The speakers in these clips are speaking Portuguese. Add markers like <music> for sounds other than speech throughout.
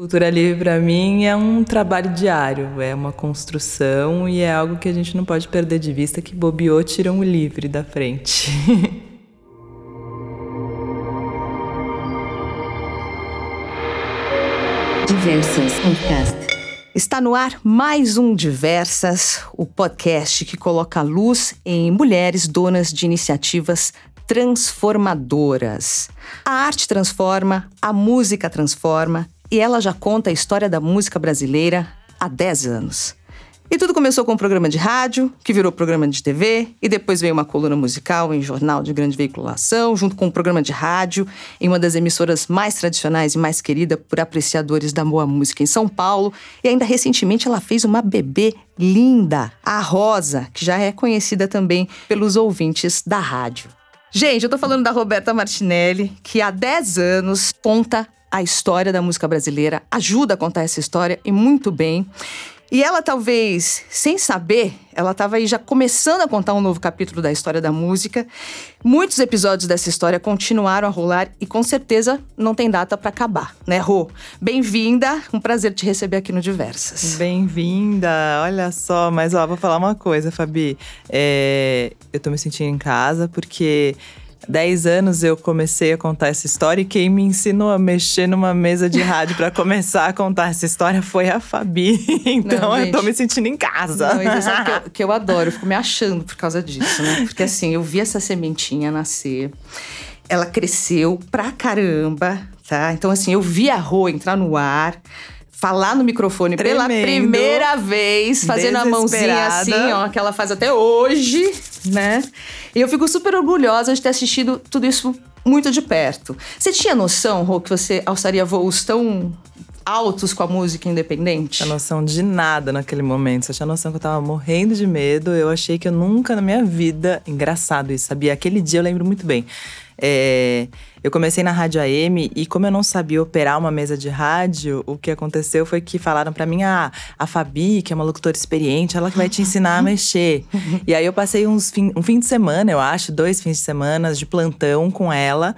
Cultura livre para mim é um trabalho diário, é uma construção e é algo que a gente não pode perder de vista que bobeou tiram o livre da frente. <laughs> Diversas Podcast. Está no ar mais um Diversas, o podcast que coloca luz em mulheres donas de iniciativas transformadoras. A arte transforma, a música transforma e ela já conta a história da música brasileira há 10 anos. E tudo começou com um programa de rádio, que virou programa de TV, e depois veio uma coluna musical em jornal de grande veiculação, junto com um programa de rádio em uma das emissoras mais tradicionais e mais querida por apreciadores da boa música em São Paulo. E ainda recentemente ela fez uma bebê linda, a Rosa, que já é conhecida também pelos ouvintes da rádio. Gente, eu tô falando da Roberta Martinelli, que há 10 anos conta a história da música brasileira, ajuda a contar essa história e muito bem. E ela talvez, sem saber, ela estava aí já começando a contar um novo capítulo da história da música. Muitos episódios dessa história continuaram a rolar e com certeza não tem data para acabar, né, Rô? Bem-vinda, um prazer te receber aqui no Diversas. Bem-vinda, olha só, mas ó, vou falar uma coisa, Fabi. É, eu tô me sentindo em casa porque 10 anos eu comecei a contar essa história e quem me ensinou a mexer numa mesa de rádio para começar a contar essa história foi a Fabi. <laughs> Então não, eu tô me sentindo em casa. Não, isso é que eu, <laughs> que eu adoro, eu fico me achando por causa disso, né? Porque assim, eu vi essa sementinha nascer, ela cresceu pra caramba, tá? Então assim, eu vi a Rô entrar no ar falar no microfone Tremendo, pela primeira vez, fazendo a mãozinha assim, ó, que ela faz até hoje, né? E eu fico super orgulhosa de ter assistido tudo isso muito de perto. Você tinha noção, Rô, que você alçaria voos tão altos com a música independente? Tinha noção de nada naquele momento. Só tinha noção que eu tava morrendo de medo. Eu achei que eu nunca na minha vida. Engraçado isso, sabia? Aquele dia eu lembro muito bem. É, eu comecei na rádio AM e como eu não sabia operar uma mesa de rádio, o que aconteceu foi que falaram para mim, ah, a Fabi, que é uma locutora experiente, ela que vai te ensinar a mexer. e aí eu passei uns fim, um fim de semana, eu acho, dois fins de semana de plantão com ela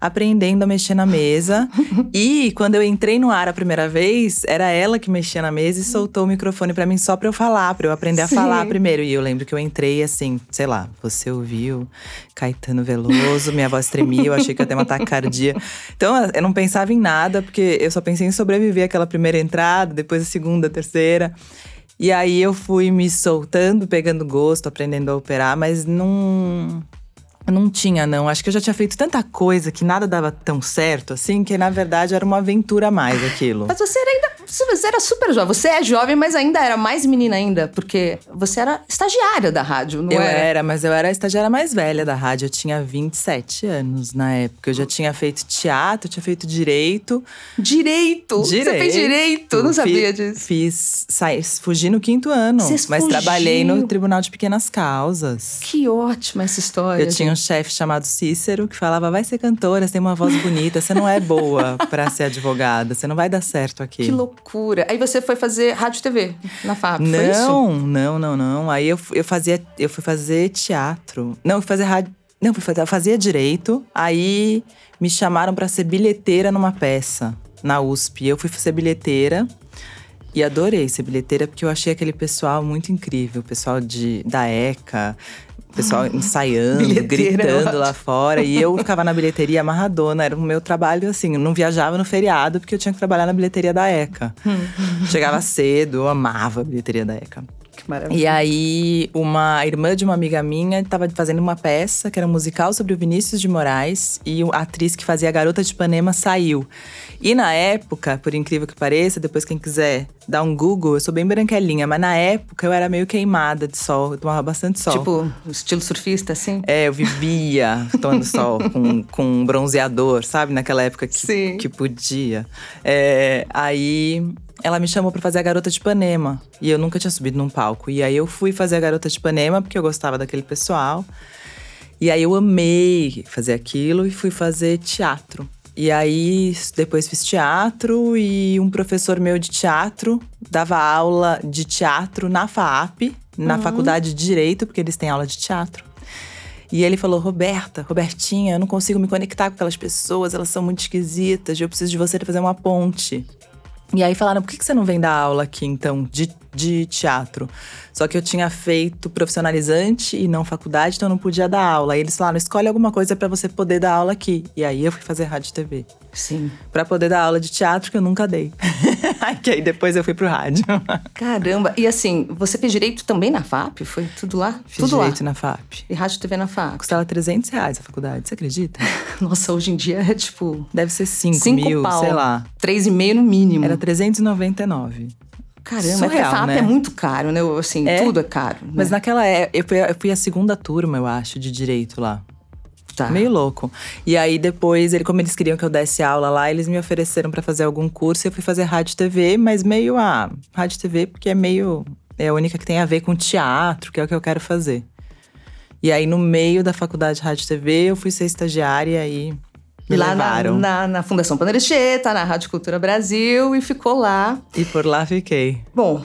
aprendendo a mexer na mesa. <laughs> e quando eu entrei no ar a primeira vez, era ela que mexia na mesa e soltou o microfone para mim só para eu falar, para eu aprender Sim. a falar primeiro. E eu lembro que eu entrei assim, sei lá, você ouviu Caetano Veloso, minha voz tremia, eu achei que ia ter uma taquicardia. Então eu não pensava em nada, porque eu só pensei em sobreviver aquela primeira entrada, depois a segunda, a terceira. E aí eu fui me soltando, pegando gosto, aprendendo a operar, mas não não tinha, não. Acho que eu já tinha feito tanta coisa que nada dava tão certo, assim, que na verdade era uma aventura a mais aquilo. Mas você era ainda. Você era super jovem. Você é jovem, mas ainda era mais menina ainda, porque você era estagiária da rádio, não eu era? Eu era, mas eu era a estagiária mais velha da rádio. Eu tinha 27 anos na época. Eu já tinha feito teatro, tinha feito direito. Direito? Direito. Você fez direito? Eu não sabia disso. Fiz. Saí, fugi no quinto ano. Você mas fugiu. trabalhei no Tribunal de Pequenas Causas. Que ótima essa história. Eu tinha um chefe chamado Cícero que falava: vai ser cantora, você tem uma voz bonita, você não é boa para ser advogada, você não vai dar certo aqui. Que loucura. Aí você foi fazer rádio e TV na FAP, não, foi isso? Não, não, não, Aí eu, eu fazia, eu fui fazer teatro. Não, eu fui fazer rádio. Não, eu fazia direito. Aí me chamaram para ser bilheteira numa peça na USP. Eu fui ser bilheteira. E adorei ser bilheteira porque eu achei aquele pessoal muito incrível, o pessoal de, da ECA, pessoal <laughs> ensaiando, gritando lá fora. E eu ficava na bilheteria amarradona. Era o meu trabalho, assim. Eu não viajava no feriado, porque eu tinha que trabalhar na bilheteria da ECA. Chegava cedo, eu amava a bilheteria da ECA. Maravilha. E aí, uma irmã de uma amiga minha estava fazendo uma peça, que era um musical sobre o Vinícius de Moraes. E a atriz que fazia a Garota de Ipanema saiu. E na época, por incrível que pareça, depois quem quiser dar um Google, eu sou bem branquelinha, mas na época eu era meio queimada de sol, eu tomava bastante sol. Tipo, estilo surfista, assim? É, eu vivia <laughs> tomando sol com, com um bronzeador, sabe? Naquela época que, Sim. que podia. É, aí ela me chamou para fazer a Garota de Ipanema. E eu nunca tinha subido num palco. E aí eu fui fazer a Garota de Ipanema porque eu gostava daquele pessoal. E aí eu amei fazer aquilo e fui fazer teatro. E aí depois fiz teatro e um professor meu de teatro dava aula de teatro na FAAP, na uhum. faculdade de Direito, porque eles têm aula de teatro. E ele falou: Roberta, Robertinha, eu não consigo me conectar com aquelas pessoas, elas são muito esquisitas, eu preciso de você fazer uma ponte. E aí falaram, por que você não vem dar aula aqui, então, de, de teatro? Só que eu tinha feito profissionalizante e não faculdade, então eu não podia dar aula. Aí eles falaram, escolhe alguma coisa para você poder dar aula aqui. E aí eu fui fazer rádio e TV. Sim. Pra poder dar aula de teatro, que eu nunca dei. <laughs> que aí depois eu fui pro rádio. Caramba! E assim, você fez direito também na FAP? Foi tudo lá? Fiz tudo direito lá. na FAP. E rádio TV na FAP. Custava 300 reais a faculdade, você acredita? <laughs> Nossa, hoje em dia é tipo. Deve ser 5 Cinco mil, pau. sei lá. Três e meio no mínimo. Era 399. Caramba, é surreal, porque a FAP né? é muito caro, né? Assim, É. tudo é caro. né? Mas naquela época, eu fui a segunda turma, eu acho, de direito lá. Tá. Meio louco. E aí depois, ele, como eles queriam que eu desse aula lá, eles me ofereceram pra fazer algum curso e eu fui fazer rádio TV, mas meio a rádio e TV porque é meio é a única que tem a ver com teatro, que é o que eu quero fazer. E aí no meio da faculdade de rádio TV, eu fui ser estagiária e me lá na, levaram. na, na Fundação Panarecheta, na Rádio Cultura Brasil, e ficou lá. E por lá fiquei. Bom,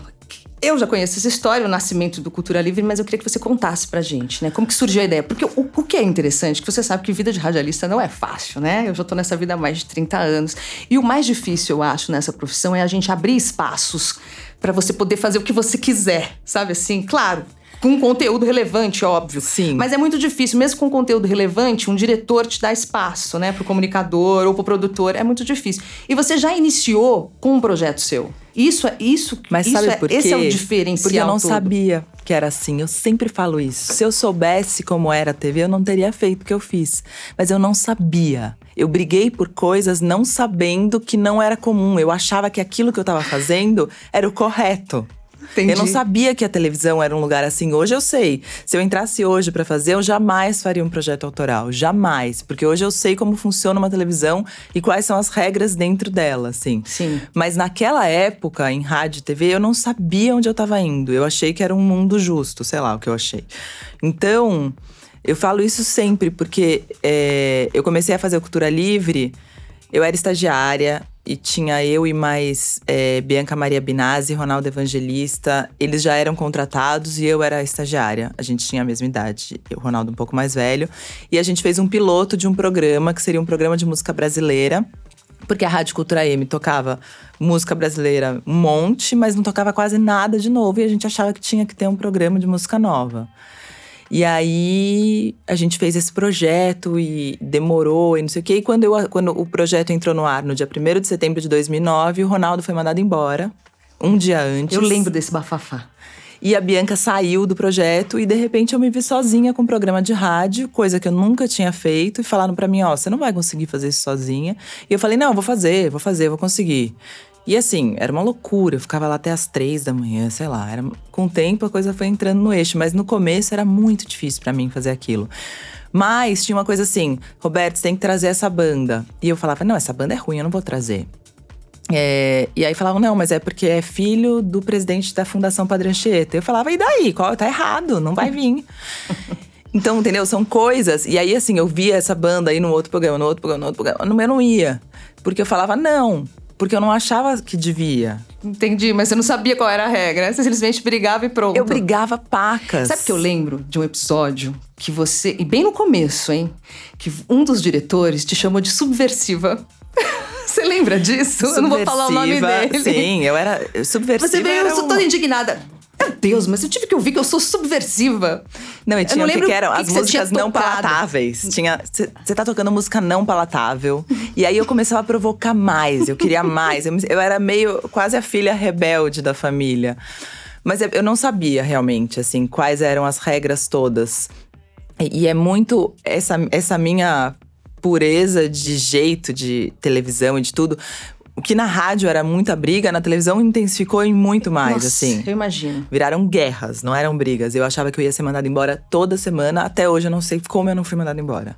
eu já conheço essa história, o nascimento do Cultura Livre, mas eu queria que você contasse pra gente, né? Como que surgiu a ideia? Porque o, o que é interessante, que você sabe que vida de radialista não é fácil, né? Eu já tô nessa vida há mais de 30 anos. E o mais difícil, eu acho, nessa profissão é a gente abrir espaços pra você poder fazer o que você quiser, sabe assim? Claro. Com conteúdo relevante, óbvio. Sim. Mas é muito difícil, mesmo com conteúdo relevante, um diretor te dá espaço, né, pro comunicador ou pro produtor. É muito difícil. E você já iniciou com um projeto seu. Isso é isso. Mas isso sabe é, por quê? Esse é o diferencial. Porque eu não todo. sabia que era assim. Eu sempre falo isso. Se eu soubesse como era a TV, eu não teria feito o que eu fiz. Mas eu não sabia. Eu briguei por coisas não sabendo que não era comum. Eu achava que aquilo que eu estava fazendo era o correto. Entendi. Eu não sabia que a televisão era um lugar assim. Hoje eu sei. Se eu entrasse hoje pra fazer, eu jamais faria um projeto autoral. Jamais. Porque hoje eu sei como funciona uma televisão e quais são as regras dentro dela, assim. Sim. Mas naquela época, em rádio e TV, eu não sabia onde eu tava indo. Eu achei que era um mundo justo, sei lá o que eu achei. Então, eu falo isso sempre, porque é, eu comecei a fazer Cultura Livre, eu era estagiária e tinha eu e mais é, Bianca Maria Binazzi, Ronaldo Evangelista. Eles já eram contratados e eu era estagiária. A gente tinha a mesma idade, o Ronaldo um pouco mais velho. E a gente fez um piloto de um programa, que seria um programa de música brasileira. Porque a Rádio Cultura M tocava música brasileira um monte, mas não tocava quase nada de novo. E a gente achava que tinha que ter um programa de música nova. E aí a gente fez esse projeto e demorou e não sei o quê. E quando, eu, quando o projeto entrou no ar no dia 1 de setembro de 2009, o Ronaldo foi mandado embora. Um dia antes. Eu lembro desse bafafá. E a Bianca saiu do projeto e de repente eu me vi sozinha com um programa de rádio, coisa que eu nunca tinha feito, e falaram pra mim, ó, você não vai conseguir fazer isso sozinha. E eu falei, não, vou fazer, vou fazer, vou conseguir. E assim, era uma loucura, eu ficava lá até as três da manhã, sei lá. Era, com o tempo a coisa foi entrando no eixo, mas no começo era muito difícil pra mim fazer aquilo. Mas tinha uma coisa assim, Roberto, você tem que trazer essa banda. E eu falava, não, essa banda é ruim, eu não vou trazer. É, e aí falavam, não, mas é porque é filho do presidente da Fundação Padre Anchieta. Eu falava, e daí? Qual, tá errado, não vai vir. <laughs> então, entendeu? São coisas. E aí, assim, eu via essa banda aí no outro programa, no outro programa, no outro programa. Meu não ia. Porque eu falava, não. Porque eu não achava que devia. Entendi, mas você não sabia qual era a regra. né? Você simplesmente brigava e pronto. Eu brigava pacas. Sabe que eu lembro de um episódio que você. E bem no começo, hein? Que um dos diretores te chamou de subversiva. <laughs> Você lembra disso? Eu não vou falar o nome dele. Sim, eu era subversiva. Você veio, eu sou um- toda indignada. Meu Deus, mas eu tive que ouvir que eu sou subversiva. Não, e Eu tinha não o que, lembro que eram que as que músicas não tocado. palatáveis. Tinha. Você tá tocando música não palatável. e aí eu começava a provocar mais, eu queria mais. Eu, eu era meio quase a filha rebelde da família. Mas eu- eu não sabia realmente, assim, quais eram as regras todas. E, e é muito essa, essa minha pureza de jeito de televisão e de tudo. O que na rádio era muita briga, na televisão intensificou em muito mais, Nossa, assim. Eu imagino. Viraram guerras, não eram brigas. Eu achava que eu ia ser mandada embora toda semana. Até hoje eu não sei como eu não fui mandada embora.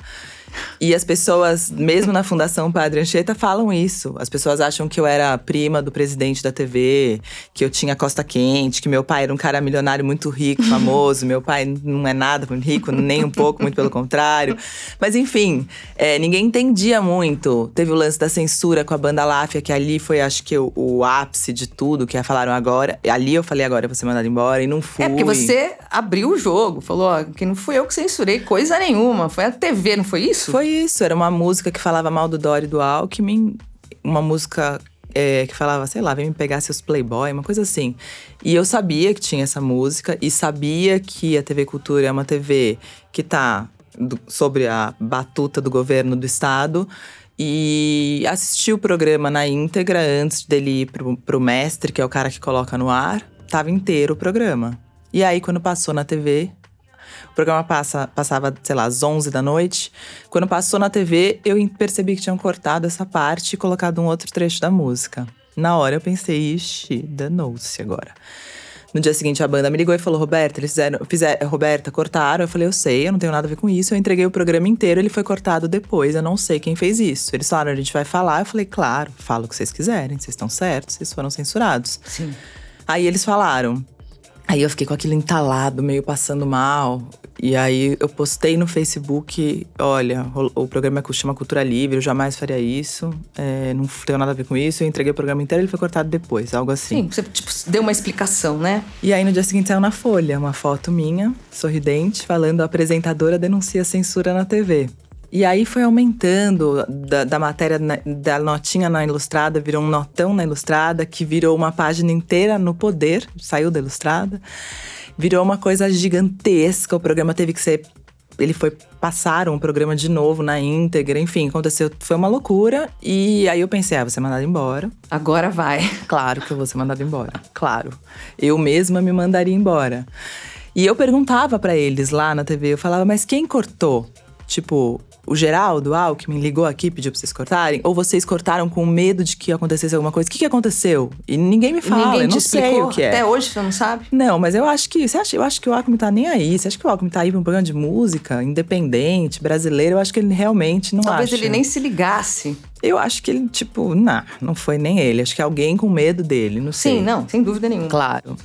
E as pessoas, mesmo na Fundação Padre Anchieta, falam isso. As pessoas acham que eu era prima do presidente da TV, que eu tinha costa quente, que meu pai era um cara milionário muito rico, <laughs> famoso. meu pai não é nada rico, nem um pouco, muito pelo contrário. Mas enfim, é, ninguém entendia muito. Teve o lance da censura com a banda Láfia, que ali foi, acho que, o, o ápice de tudo, que falaram agora. Ali eu falei agora, eu vou ser mandada embora, e não fui. É porque você abriu o jogo, falou, ó, que não fui eu que censurei coisa nenhuma, foi a TV, não foi isso? Foi isso, era uma música que falava mal do e do Alckmin, uma música é, que falava, sei lá, vem me pegar seus Playboy, uma coisa assim. E eu sabia que tinha essa música e sabia que a TV Cultura é uma TV que tá do, sobre a batuta do governo do estado. E assisti o programa na íntegra antes dele ir pro, pro mestre, que é o cara que coloca no ar. Tava inteiro o programa. E aí, quando passou na TV, o programa passa, passava, sei lá, às 11 da noite. Quando passou na TV, eu percebi que tinham cortado essa parte e colocado um outro trecho da música. Na hora eu pensei, ixi, danou-se agora. No dia seguinte, a banda me ligou e falou: Roberta, eles fizeram, fizeram. Roberta, cortaram. Eu falei: Eu sei, eu não tenho nada a ver com isso. Eu entreguei o programa inteiro, ele foi cortado depois. Eu não sei quem fez isso. Eles falaram: A gente vai falar. Eu falei: Claro, fala o que vocês quiserem, vocês estão certos, vocês foram censurados. Sim. Aí eles falaram. Aí eu fiquei com aquilo entalado, meio passando mal. E aí eu postei no Facebook, olha, o, o programa chama Cultura Livre, eu jamais faria isso, é, não tenho nada a ver com isso. Eu entreguei o programa inteiro, ele foi cortado depois, algo assim. Sim, você tipo, deu uma explicação, né? E aí no dia seguinte saiu na Folha uma foto minha, sorridente, falando a apresentadora denuncia censura na TV. E aí foi aumentando da, da matéria, na, da notinha na Ilustrada, virou um notão na Ilustrada, que virou uma página inteira no Poder, saiu da Ilustrada. Virou uma coisa gigantesca, o programa teve que ser ele foi passaram o programa de novo na íntegra, enfim, aconteceu, foi uma loucura e aí eu pensei, ah, vou ser mandado embora. Agora vai. Claro que eu vou ser mandado embora. Claro. Eu mesma me mandaria embora. E eu perguntava para eles lá na TV, eu falava, mas quem cortou? Tipo, o Geraldo Alckmin ligou aqui e pediu pra vocês cortarem? Ou vocês cortaram com medo de que acontecesse alguma coisa? O que, que aconteceu? E ninguém me fala, ninguém eu não sei o que é. Até hoje você não sabe? Não, mas eu acho que. Você acha, eu acho que o Alckmin tá nem aí. Você acha que o Alckmin tá aí pra um programa de música, independente, brasileiro? Eu acho que ele realmente não Talvez acha. ele nem se ligasse. Eu acho que ele, tipo, não, não foi nem ele. Acho que alguém com medo dele, não sei. Sim, não, sem dúvida nenhuma. Claro.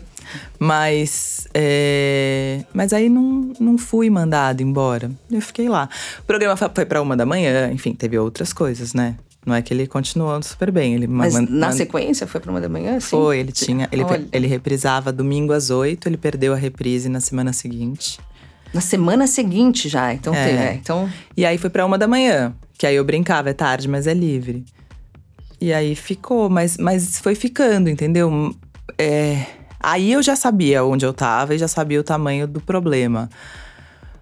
Mas, é... mas aí não, não fui mandada embora. Eu fiquei lá. O programa foi para uma da manhã, enfim, teve outras coisas, né? Não é que ele continuou super bem. Ele Mas man, na man... sequência foi para uma da manhã? Sim? Foi, ele tinha. Ele, ele reprisava domingo às oito, ele perdeu a reprise na semana seguinte. Na semana seguinte já, então é. teve. É, então... E aí foi para uma da manhã, que aí eu brincava, é tarde, mas é livre. E aí ficou, mas, mas foi ficando, entendeu? É, Aí eu já sabia onde eu tava e já sabia o tamanho do problema.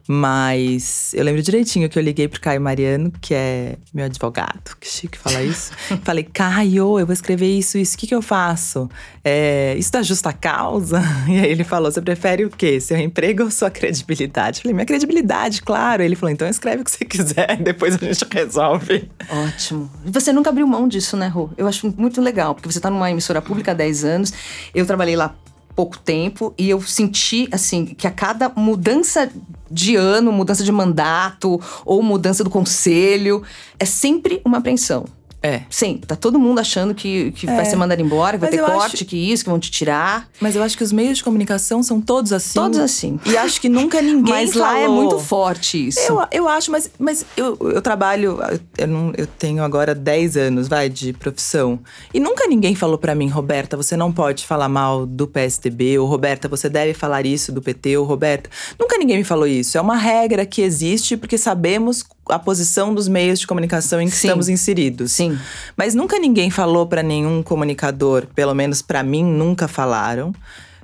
Mas eu lembro direitinho que eu liguei pro Caio Mariano, que é meu advogado, que chique falar isso. <laughs> Falei, Caio, eu vou escrever isso, isso, o que, que eu faço? É, isso da justa causa? <laughs> E aí ele falou: você prefere o quê? Seu emprego ou sua credibilidade? Falei, minha credibilidade, claro. Ele falou: então escreve o que você quiser, <laughs> depois a gente resolve. Ótimo. Você nunca abriu mão disso, né, Rô? Eu acho muito legal, porque você tá numa emissora pública há 10 anos. Eu trabalhei lá pouco tempo e eu senti assim que a cada mudança de ano, mudança de mandato ou mudança do conselho, é sempre uma apreensão. É. Sim, tá todo mundo achando que, que é. vai ser mandado embora, que vai Mas ter corte, acho... que isso, que vão te tirar. Mas eu acho que os meios de comunicação são todos assim. Todos assim. E acho que nunca ninguém <laughs> Mas falou. lá é muito forte isso. Eu, eu acho, mas, mas eu, eu trabalho, eu, não, eu tenho agora 10 anos, vai, de profissão. E nunca ninguém falou para mim, Roberta, você não pode falar mal do PSDB, ou Roberta, você deve falar isso do PT, ou Roberta. Nunca ninguém me falou isso. É uma regra que existe porque sabemos a posição dos meios de comunicação em que Sim. estamos inseridos. Sim. Mas nunca ninguém falou para nenhum comunicador, pelo menos para mim nunca falaram,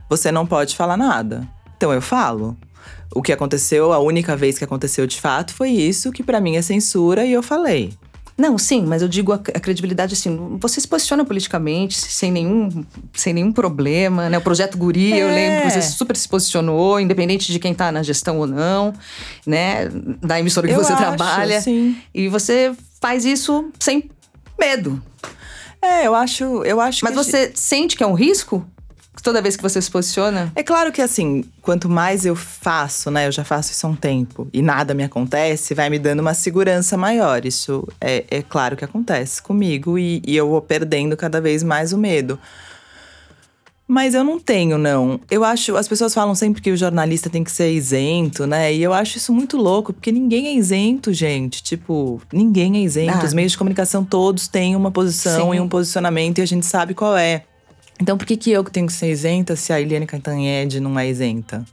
você não pode falar nada. Então eu falo. O que aconteceu, a única vez que aconteceu de fato foi isso, que para mim é censura e eu falei. Não, sim, mas eu digo a, a, credibilidade assim, você se posiciona politicamente sem nenhum, sem nenhum problema, né? O projeto Guri, é. eu lembro, você super se posicionou, independente de quem tá na gestão ou não, né? Da emissora que eu você acho, trabalha. Sim. E você faz isso sem medo. É, eu acho, eu acho Mas você sente que é um risco? Toda vez que você se posiciona? É claro que assim, quanto mais eu faço, né? Eu já faço isso há um tempo e nada me acontece, vai me dando uma segurança maior. Isso é, é claro que acontece comigo e, e eu vou perdendo cada vez mais o medo. Mas eu não tenho, não. Eu acho. As pessoas falam sempre que o jornalista tem que ser isento, né? E eu acho isso muito louco, porque ninguém é isento, gente. Tipo, ninguém é isento. Ah. Os meios de comunicação todos têm uma posição Sim. e um posicionamento e a gente sabe qual é. Então por que, que eu tenho que ser isenta se a Eliane Cantanhede não é isenta?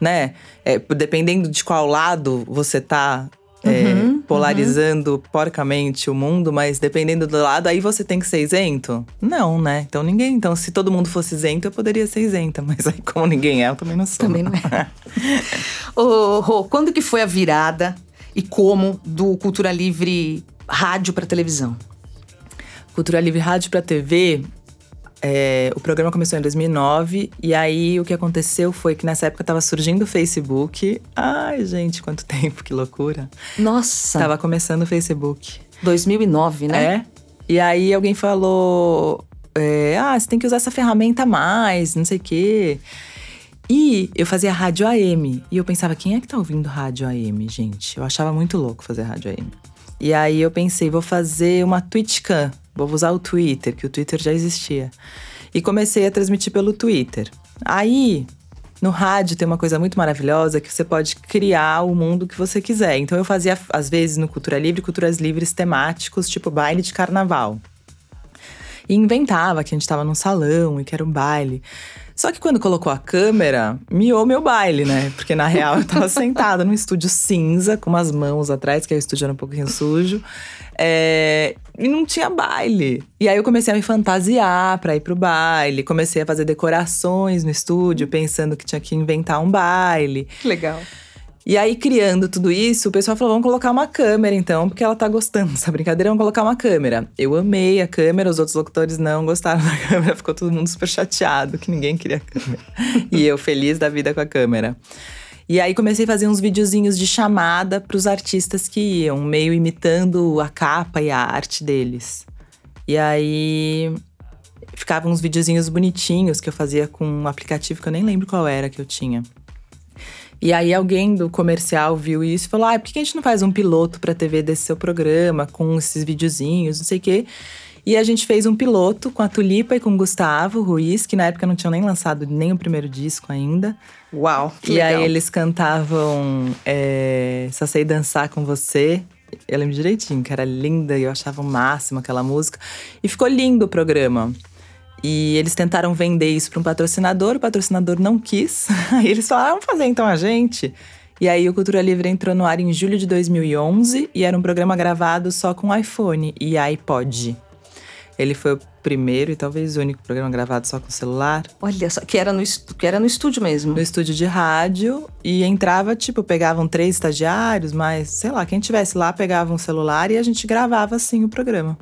Né? É, dependendo de qual lado você tá. É, uhum. polarizando uhum. porcamente o mundo, mas dependendo do lado, aí você tem que ser isento? Não, né? Então ninguém. Então, se todo mundo fosse isento, eu poderia ser isenta. <laughs> Mas aí, como ninguém é, eu também não sou. Também não é. <laughs> Ô, Rô, quando que foi a virada e como do Cultura Livre rádio para televisão? Cultura Livre Rádio para TV é, o programa começou em 2009 e aí o que aconteceu foi que nessa época tava surgindo o Facebook. Ai, gente, quanto <laughs> tempo, que loucura. Nossa! Tava começando o Facebook. 2009, né? É. E aí alguém falou: é, Ah, você tem que usar essa ferramenta mais, não sei o quê. E eu fazia rádio AM. E eu pensava: quem é que tá ouvindo rádio AM, gente? Eu achava muito louco fazer rádio AM. E aí eu pensei: vou fazer uma Twitchcam vou usar o Twitter, que o Twitter já existia. E comecei a transmitir pelo Twitter. Aí, no rádio tem uma coisa muito maravilhosa que você pode criar o mundo que você quiser. Então eu fazia, às vezes, no Cultura Livre, culturas livres temáticos, tipo baile de carnaval. E inventava que a gente estava num salão e que era um baile. Só que quando colocou a câmera, miou meu baile, né? Porque na real eu tava <laughs> sentada num estúdio cinza, com umas mãos atrás, que o estúdio era um pouquinho sujo. É, e não tinha baile. E aí eu comecei a me fantasiar pra ir pro baile. Comecei a fazer decorações no estúdio, pensando que tinha que inventar um baile. Legal. E aí, criando tudo isso, o pessoal falou: vamos colocar uma câmera então, porque ela tá gostando dessa brincadeira, vamos colocar uma câmera. Eu amei a câmera, os outros locutores não gostaram <laughs> da câmera, ficou todo mundo super chateado que ninguém queria a câmera. <laughs> e eu feliz da vida com a câmera. E aí comecei a fazer uns videozinhos de chamada para os artistas que iam, meio imitando a capa e a arte deles. E aí ficavam uns videozinhos bonitinhos que eu fazia com um aplicativo que eu nem lembro qual era que eu tinha. E aí alguém do comercial viu isso e falou: "Ah, por que a gente não faz um piloto para TV desse seu programa com esses videozinhos, não sei o quê?" E a gente fez um piloto com a Tulipa e com o Gustavo Ruiz, que na época não tinham nem lançado nem o primeiro disco ainda. Uau! e legal. aí eles cantavam é, Só Sei Dançar com Você. Eu lembro direitinho, que era linda e eu achava o máximo aquela música. E ficou lindo o programa. E eles tentaram vender isso para um patrocinador, o patrocinador não quis. <laughs> Aí eles falaram, ah, vamos fazer então a gente. E aí o Cultura Livre entrou no ar em julho de 2011 e era um programa gravado só com iPhone e iPod. Ele foi o primeiro e talvez o único programa gravado só com celular. Olha só, que era no, que era no estúdio mesmo. No estúdio de rádio. E entrava, tipo, pegavam três estagiários, mas sei lá, quem tivesse lá pegava um celular e a gente gravava assim o programa.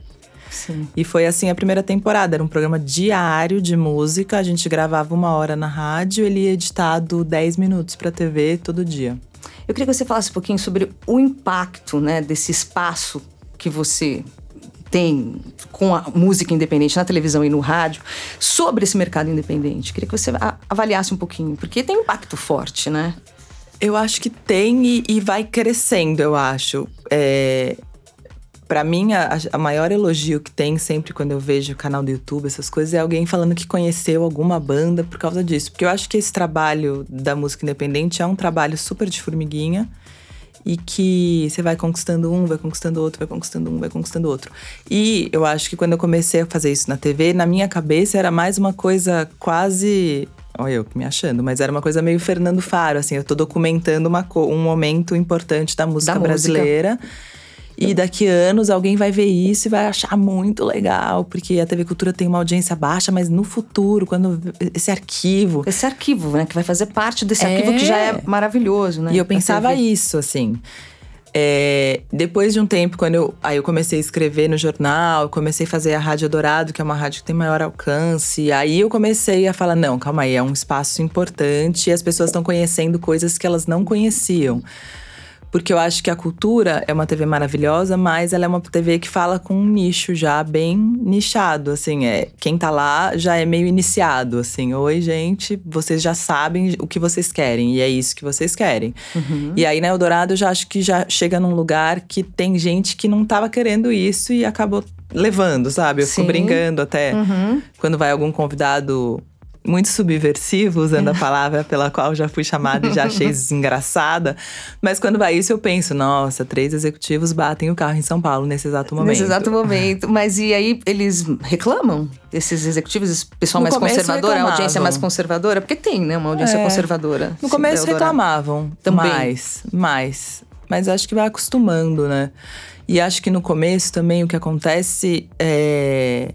Sim. E foi assim a primeira temporada. Era um programa diário de música. A gente gravava uma hora na rádio, ele ia editado 10 minutos para TV todo dia. Eu queria que você falasse um pouquinho sobre o impacto né, desse espaço que você tem com a música independente na televisão e no rádio sobre esse mercado independente. Queria que você avaliasse um pouquinho, porque tem um impacto forte, né? Eu acho que tem e, e vai crescendo, eu acho. É, para mim, a, a, maior elogio que tem sempre quando eu vejo o canal do YouTube, essas coisas, é alguém falando que conheceu alguma banda por causa disso. Porque eu acho que esse trabalho da música independente é um trabalho super de formiguinha e que você vai conquistando um, vai conquistando outro, vai conquistando um, vai conquistando outro. E eu acho que quando eu comecei a fazer isso na TV, na minha cabeça era mais uma coisa quase Olha eu me achando, mas era uma coisa meio Fernando Faro, assim, eu tô documentando uma, um momento importante da música da brasileira. Música. E daqui anos alguém vai ver isso e vai achar muito legal, porque a TV Cultura tem uma audiência baixa, mas no futuro, quando esse arquivo. Esse arquivo, né? Que vai fazer parte desse é. arquivo que já é maravilhoso, né? E eu pensava isso, assim. É, depois de um tempo, quando eu, aí eu comecei a escrever no jornal, comecei a fazer a Rádio Dourado, que é uma rádio que tem maior alcance. Aí eu comecei a falar: não, calma aí, é um espaço importante e as pessoas estão conhecendo coisas que elas não conheciam. Porque eu acho que a cultura é uma TV maravilhosa, mas ela é uma TV que fala com um nicho já bem nichado, assim, é, quem tá lá já é meio iniciado, assim, oi gente, vocês já sabem o que vocês querem e é isso que vocês querem. Uhum. E aí na Eldorado eu já acho que já chega num lugar que tem gente que não tava querendo isso e acabou levando, sabe? Eu Sim. fico brincando até uhum. quando vai algum convidado muito subversivo, usando a palavra pela qual já fui chamada e já achei <laughs> engraçada. Mas quando vai isso, eu penso, nossa, três executivos batem o carro em São Paulo nesse exato momento. Nesse exato momento. Mas e aí eles reclamam? Esses executivos, esse pessoal no mais conservador, a audiência mais conservadora? Porque tem, né, uma audiência é. conservadora. No começo reclamavam. Também. Mais, mais. Mas acho que vai acostumando, né? E acho que no começo também o que acontece é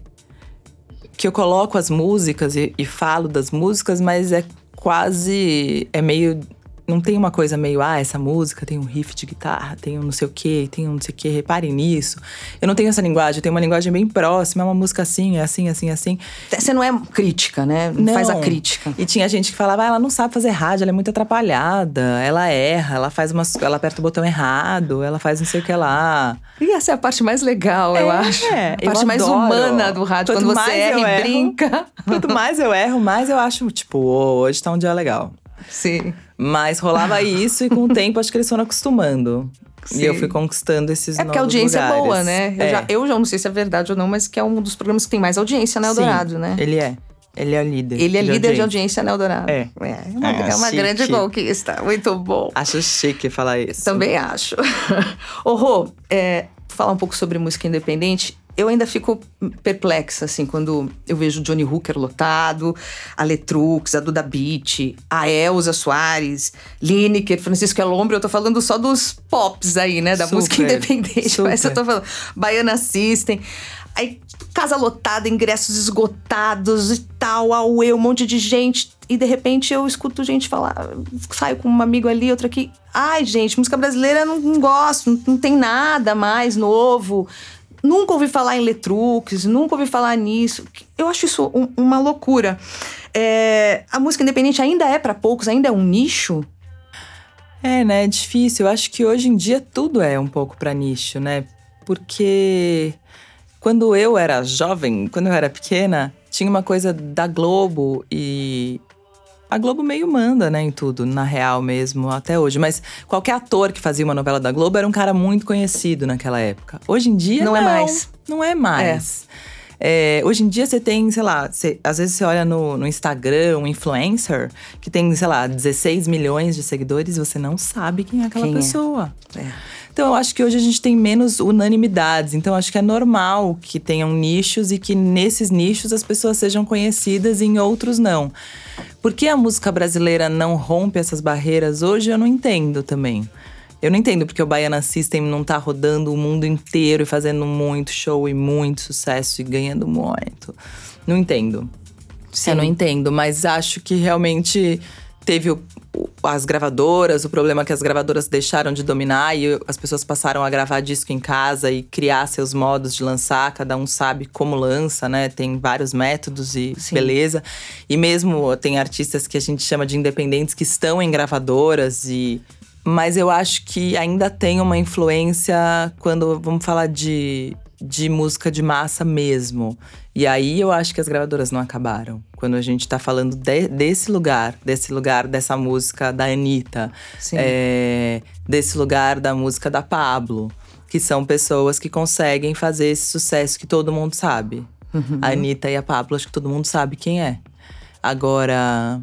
que eu coloco as músicas e, e falo das músicas, mas é quase. é meio não tem uma coisa meio, ah, essa música tem um riff de guitarra, tem um não sei o quê, tem um não sei o quê, reparem nisso. Eu não tenho essa linguagem, eu tenho uma linguagem bem próxima, é uma música assim, é assim, assim, assim. Você não é crítica, né? Não, faz a crítica. E tinha gente que falava, ah, ela não sabe fazer rádio, ela é muito atrapalhada, ela erra, ela faz umas. ela aperta o botão errado, ela faz não sei o que lá. E essa é a parte mais legal, é, eu acho. A parte mais humana do rádio, Quanto quando você erra e erro, brinca. Quanto mais eu erro, mais eu acho, tipo, oh, hoje tá um dia legal. Sim. Mas rolava <laughs> isso e com o tempo acho que eles foram acostumando. Sim. E eu fui conquistando esses É porque a audiência lugares. é boa, né? Eu, é. Já, eu já não sei se é verdade ou não, mas que é um dos programas que tem mais audiência na Eldorado, né? Ele é. Ele é o líder. Ele é de líder audiência. de audiência na Eldorado. É. É uma, é, é uma grande conquista. Muito bom. Acho chique falar isso. Também acho. <laughs> Ô, Rô, é, falar um pouco sobre música independente eu ainda fico perplexa, assim, quando eu vejo Johnny Hooker lotado, a Letrux, a Duda Beat, a Elza Soares, Lineker, Francisco Elombre. Eu tô falando só dos pops aí, né? Da super, música independente. Super. Mas eu tô falando. Baiana System. Aí, casa lotada, ingressos esgotados e tal, auê, um monte de gente. E de repente eu escuto gente falar, saio com um amigo ali, outro aqui. Ai, gente, música brasileira não, não gosto, não, não tem nada mais novo nunca ouvi falar em Letrux, nunca ouvi falar nisso. Eu acho isso um, uma loucura. É, a música independente ainda é para poucos, ainda é um nicho? É, né? É difícil. Eu acho que hoje em dia tudo é um pouco para nicho, né? Porque quando eu era jovem, quando eu era pequena, tinha uma coisa da Globo e a Globo meio manda, né, em tudo, na real mesmo, até hoje. Mas qualquer ator que fazia uma novela da Globo era um cara muito conhecido naquela época. Hoje em dia. Não, é não é mais. Não é mais. É. É, hoje em dia você tem, sei lá, você, às vezes você olha no, no, Instagram um influencer que tem, sei lá, 16 milhões de seguidores e você não sabe quem é aquela quem é? pessoa. É. Então eu acho que hoje a gente tem menos unanimidades. Então acho que é normal que tenham nichos e que nesses nichos as pessoas sejam conhecidas e em outros não. Por que a música brasileira não rompe essas barreiras hoje, eu não entendo também. Eu não entendo porque o Baiana System não tá rodando o mundo inteiro e fazendo muito show e muito sucesso e ganhando muito. Não entendo. Sim. Eu não entendo, mas acho que realmente teve o, as gravadoras, o problema é que as gravadoras deixaram de dominar e as pessoas passaram a gravar disco em casa e criar seus modos de lançar, cada um sabe como lança, né? Tem vários métodos e Sim. beleza. E mesmo tem artistas que a gente chama de independentes que estão em gravadoras e mas eu acho que ainda tem uma influência quando vamos falar de de música de massa mesmo. E aí eu acho que as gravadoras não acabaram. Quando a gente tá falando de, desse lugar, desse lugar dessa música da Anitta, é, desse lugar da música da Pablo, que são pessoas que conseguem fazer esse sucesso que todo mundo sabe. Uhum. A Anitta e a Pablo, acho que todo mundo sabe quem é. Agora,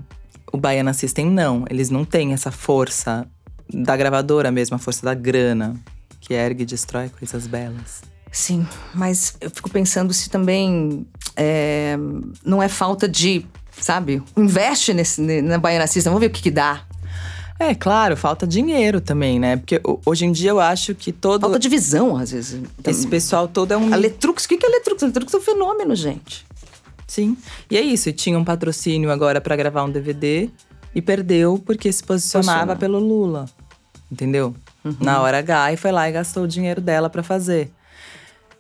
o Baiana System não, eles não têm essa força da gravadora mesmo, a força da grana, que ergue e destrói coisas belas. Sim, mas eu fico pensando se também é, não é falta de, sabe, investe nesse, na Baiana System, vamos ver o que, que dá. É, claro, falta dinheiro também, né? Porque hoje em dia eu acho que todo. Falta divisão, às vezes. Esse pessoal todo é um. A Letrux, o que é Letrux? A Letrux é um fenômeno, gente. Sim. E é isso, e tinha um patrocínio agora para gravar um DVD e perdeu porque se posicionava pelo Lula. Entendeu? Uhum. Na hora H e foi lá e gastou o dinheiro dela para fazer.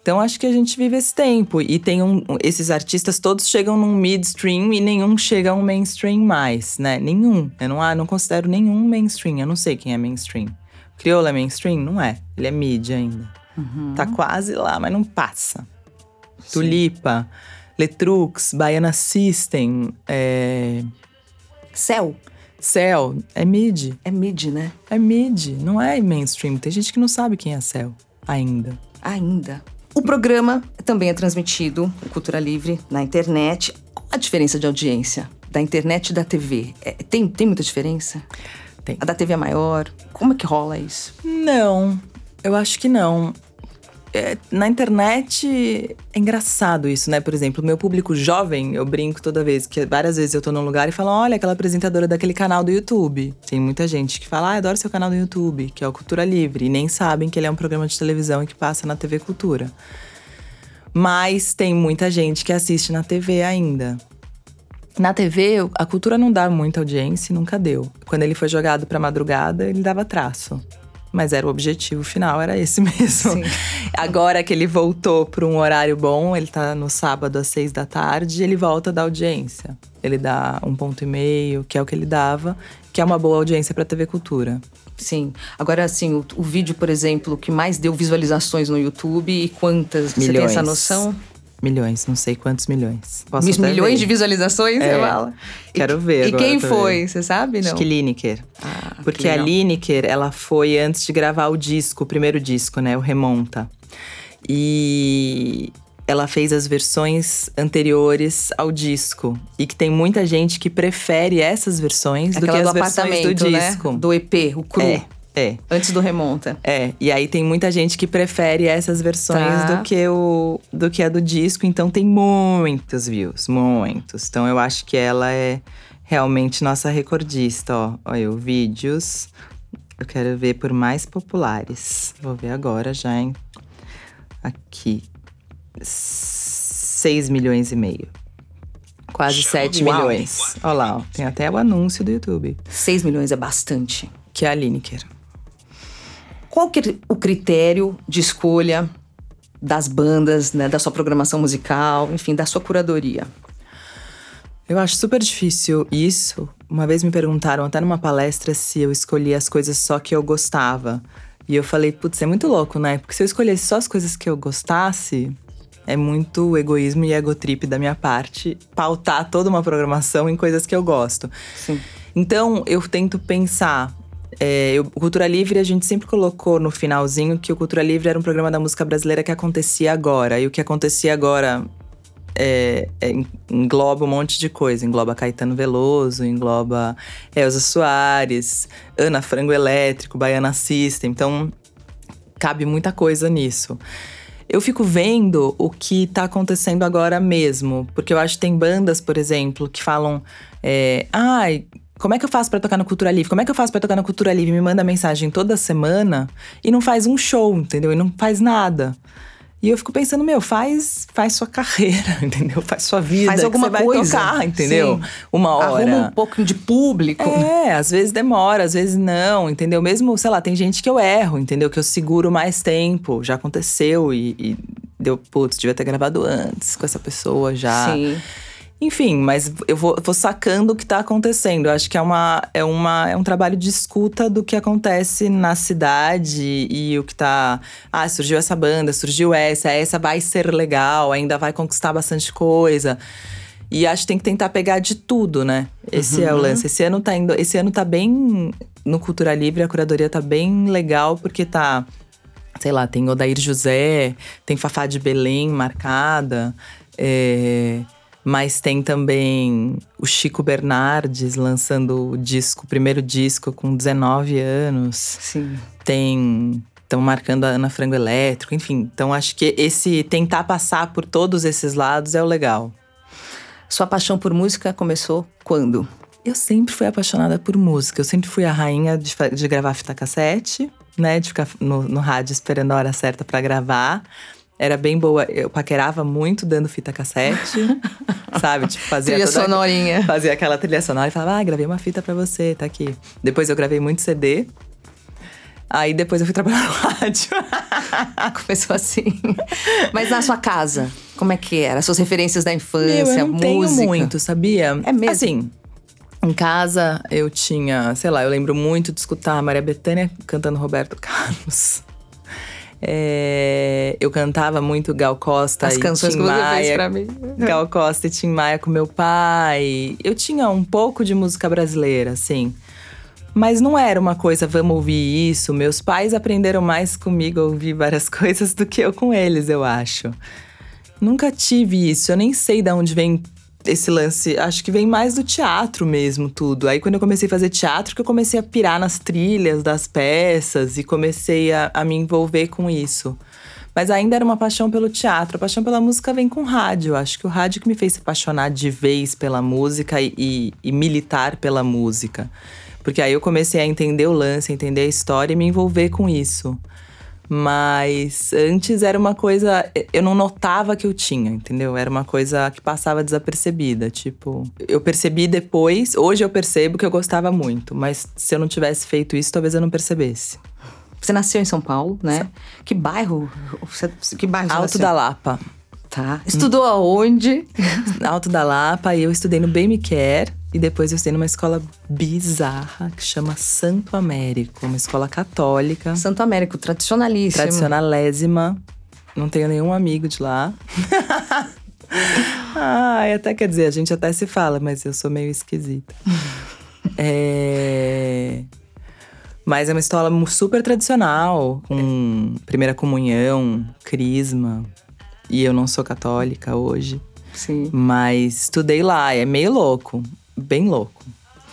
Então acho que a gente vive esse tempo e tem um, esses artistas todos chegam num midstream e nenhum chega a um mainstream mais, né? Nenhum. Eu não, ah, não considero nenhum mainstream. Eu não sei quem é mainstream. Crioulo é mainstream? Não é. Ele é mídia ainda. Uhum. Tá quase lá, mas não passa. Sim. Tulipa, Letrux, Baiana System, é... Céu. Céu, é mid. É mid, né? É mid, não é mainstream. Tem gente que não sabe quem é Céu ainda. Ainda. O programa também é transmitido, Cultura Livre, na internet. Qual a diferença de audiência da internet e da TV? É, tem, tem muita diferença? Tem. A da TV é maior? Como é que rola isso? Não, eu acho que não. É, na internet é engraçado isso, né? Por exemplo, meu público jovem, eu brinco toda vez, que várias vezes eu tô num lugar e falo: olha, aquela apresentadora daquele canal do YouTube. Tem muita gente que fala: ah, adoro seu canal do YouTube, que é o Cultura Livre, e nem sabem que ele é um programa de televisão que passa na TV Cultura. Mas tem muita gente que assiste na TV ainda. Na TV, a cultura não dá muita audiência e nunca deu. Quando ele foi jogado pra madrugada, ele dava traço. Mas era o objetivo final, era esse <laughs> mesmo. Sim. Agora que ele voltou para um horário bom, ele tá no sábado às seis da tarde, ele volta da audiência. Ele dá um ponto e meio, que é o que ele dava, que é uma boa audiência para TV Cultura. Sim. Agora, assim, o, o, vídeo, por exemplo, que mais deu visualizações no YouTube e quantas? Milhões. Você tem essa noção? Milhões, não sei quantos milhões. Posso milhões de visualizações, é, você fala? Quero ver E quem foi? Você sabe, não? Acho que Lineker. Ah, Porque a Lineker, ela foi antes de gravar o disco, o primeiro disco, né? O Remonta. E ela fez as versões anteriores ao disco. E que tem muita gente que prefere essas versões Aquela do que as do versões do né? disco. Do EP, o cru. É. É. Antes do remonta. É. E aí tem muita gente que prefere essas versões tá. do que o do que a do disco, então tem muitos views, muitos. Então eu acho que ela é realmente nossa recordista, ó. Olha, eu vídeos. Eu quero ver por mais populares. Vou ver agora já, hein? Aqui. 6 milhões e meio. Quase 7 milhões. Olha lá, ó. tem até o anúncio do YouTube. 6 milhões é bastante. Que é a Lineker. Qual que é o critério de escolha das bandas, né, da sua programação musical, enfim, da sua curadoria? Eu acho super difícil isso. Uma vez me perguntaram, até numa palestra, se eu escolhia as coisas só que eu gostava. E eu falei, putz, é muito louco, né? Porque se eu escolhesse só as coisas que eu gostasse, é muito egoísmo e egotrip da minha parte pautar toda uma programação em coisas que eu gosto. Sim. Então, eu tento pensar é, o Cultura Livre a gente sempre colocou no finalzinho que o Cultura Livre era um programa da música brasileira que acontecia agora. E o que acontecia agora é, é, engloba um monte de coisa. Engloba Caetano Veloso, engloba Elza Soares, Ana Frango Elétrico, Baiana System. Então, cabe muita coisa nisso. Eu fico vendo o que tá acontecendo agora mesmo. Porque eu acho que tem bandas, por exemplo, que falam… É, ai, ah, como é que eu faço para tocar no Cultura Livre? Como é que eu faço para tocar no Cultura Livre? Me manda mensagem toda semana e não faz um show, entendeu? E não faz nada. E eu fico pensando, meu, faz, faz sua carreira, <laughs> entendeu? Faz sua vida, faz alguma que você coisa. vai tocar, entendeu? Sim. Uma hora. Arruma um pouco de público. É, às vezes demora, às vezes não, entendeu? Mesmo, sei lá, tem gente que eu erro, entendeu? Que eu seguro mais tempo. Já aconteceu e, e deu, putz, devia ter gravado antes com essa pessoa já. Sim. Enfim, mas eu vou, vou sacando o que está acontecendo. Eu acho que é, uma, é, uma, é um trabalho de escuta do que acontece na cidade e o que tá. Ah, surgiu essa banda, surgiu essa, essa vai ser legal, ainda vai conquistar bastante coisa. E acho que tem que tentar pegar de tudo, né? Esse uhum. é o uhum. lance. Esse ano tá indo. Esse ano tá bem. No Cultura Livre, a curadoria tá bem legal, porque tá. Sei lá, tem Odair José, tem Fafá de Belém marcada. É, mas tem também o Chico Bernardes lançando o disco, o primeiro disco com 19 anos. Sim. Tem estão marcando a Ana Frango Elétrico, enfim. Então acho que esse tentar passar por todos esses lados é o legal. Sua paixão por música começou quando? Eu sempre fui apaixonada por música. Eu sempre fui a rainha de, de gravar fita cassete, né? De ficar no, no rádio esperando a hora certa para gravar era bem boa. Eu paquerava muito dando fita cassete, <laughs> sabe? Tipo, fazia trilha sonorinha. Fazia aquela trilha sonora e falava, ah, gravei uma fita pra você, tá aqui. Depois eu gravei muito CD. Aí depois eu fui trabalhar no rádio. <laughs> Começou assim. Mas na sua casa, como é que era? Suas referências da infância, Meu, eu não música? tenho muito, sabia? É mesmo? Assim, em casa eu tinha, sei lá, eu lembro muito de escutar a Maria Bethânia cantando Roberto Carlos. É, eu cantava muito Gal Costa As e canções Tim que Maia, você fez pra mim. Gal Costa e Tim Maia com meu pai. Eu tinha um pouco de música brasileira, assim. Mas não era uma coisa, vamos ouvir isso. Meus pais aprenderam mais comigo a ouvir várias <laughs> coisas do que eu com eles, eu acho. Nunca tive isso. Eu nem sei de onde vem esse lance, acho que vem mais do teatro mesmo, tudo. Aí quando eu comecei a fazer teatro, que eu comecei a pirar nas trilhas das peças e comecei a, a me envolver com isso. Mas ainda era uma paixão pelo teatro. A paixão pela música vem com rádio. Acho que o rádio que me fez se apaixonar de vez pela música e, e, e militar pela música. Porque aí eu comecei a entender o lance, entender a história e me envolver com isso. Mas antes era uma coisa. Eu não notava que eu tinha, entendeu? Era uma coisa que passava desapercebida. Tipo, eu percebi depois, hoje eu percebo que eu gostava muito. Mas se eu não tivesse feito isso, talvez eu não percebesse. Você nasceu em São Paulo, né? Que bairro? Que bairro Alto da Lapa. Tá. Estudou aonde? <laughs> Alto da Lapa. E eu estudei no Bem Me Quer. E depois eu estudei numa escola bizarra que chama Santo Américo, uma escola católica. Santo Américo, tradicionalíssimo. Tradicionalésima. Não tenho nenhum amigo de lá. <laughs> Ai, até quer dizer, a gente até se fala, mas eu sou meio esquisita. <laughs> é... Mas é uma escola super tradicional, com primeira comunhão, crisma. E eu não sou católica hoje. Sim. Mas estudei lá, é meio louco, bem louco.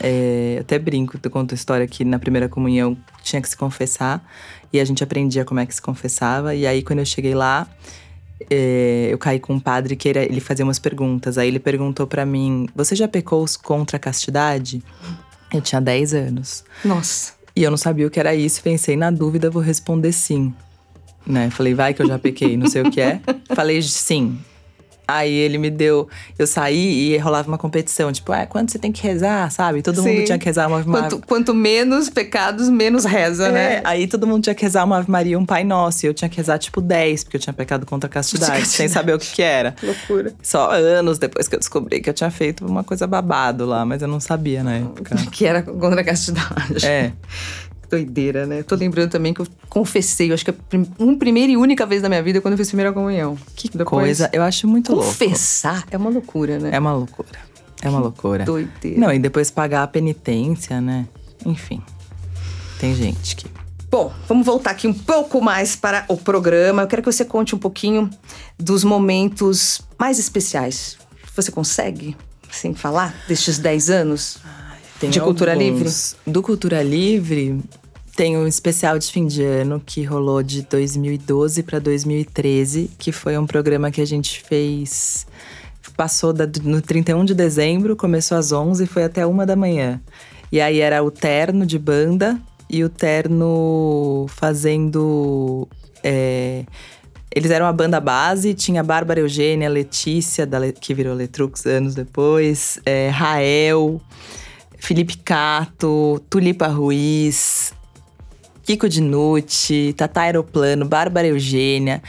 É, até brinco, eu conto a história que na primeira comunhão tinha que se confessar. E a gente aprendia como é que se confessava. E aí, quando eu cheguei lá, é, eu caí com um padre que era, ele fazia umas perguntas. Aí ele perguntou para mim: Você já pecou contra a castidade? Eu tinha 10 anos. Nossa. E eu não sabia o que era isso, pensei, na dúvida, vou responder sim. Né? Falei, vai que eu já pequei, não sei o que é. <laughs> Falei sim. Aí ele me deu. Eu saí e rolava uma competição. Tipo, é, quanto você tem que rezar, sabe? Todo Sim. mundo tinha que rezar uma. uma... Quanto, quanto menos pecados, menos reza, É, né? aí todo mundo tinha que rezar uma Ave Maria e um Pai Nosso. E eu tinha que rezar, tipo, 10, porque eu tinha pecado contra a castidade, Castidade. <laughs> sem saber o que, que era. Loucura. Só anos depois que eu descobri que eu tinha feito uma coisa babado lá, mas eu não sabia na época. <laughs> Que era contra a castidade. É. <laughs> Doideira, né? Tô lembrando também que eu confessei, eu acho que uma primeira e única vez na minha vida quando eu fiz primeira comunhão. Que Depois, coisa, eu acho muito louco. Confessar é uma loucura, né? É uma loucura. É uma loucura. Doideira. Não, e depois pagar a penitência, né? Enfim. Tem gente que. Bom, vamos voltar aqui um pouco mais para o programa. Eu quero que você conte um pouquinho dos momentos mais especiais. Você consegue, sem falar, destes 10 anos? Tem De Cultura alguns. Do Cultura Livre, tem um especial de fim de ano que rolou de 2012 para 2013, que foi um programa que a gente fez. Passou da- no 31 de dezembro, começou às 11 e foi até uma da manhã. E aí era o terno de banda e o terno fazendo. é, eles eram a banda base, tinha a Bárbara Eugênia, Letícia, da que virou Letrux anos depois, é, Rael. Felipe Cato, Tulipa Ruiz, Kiko Dinucci, Tata Aeroplano, Bárbara Eugênia.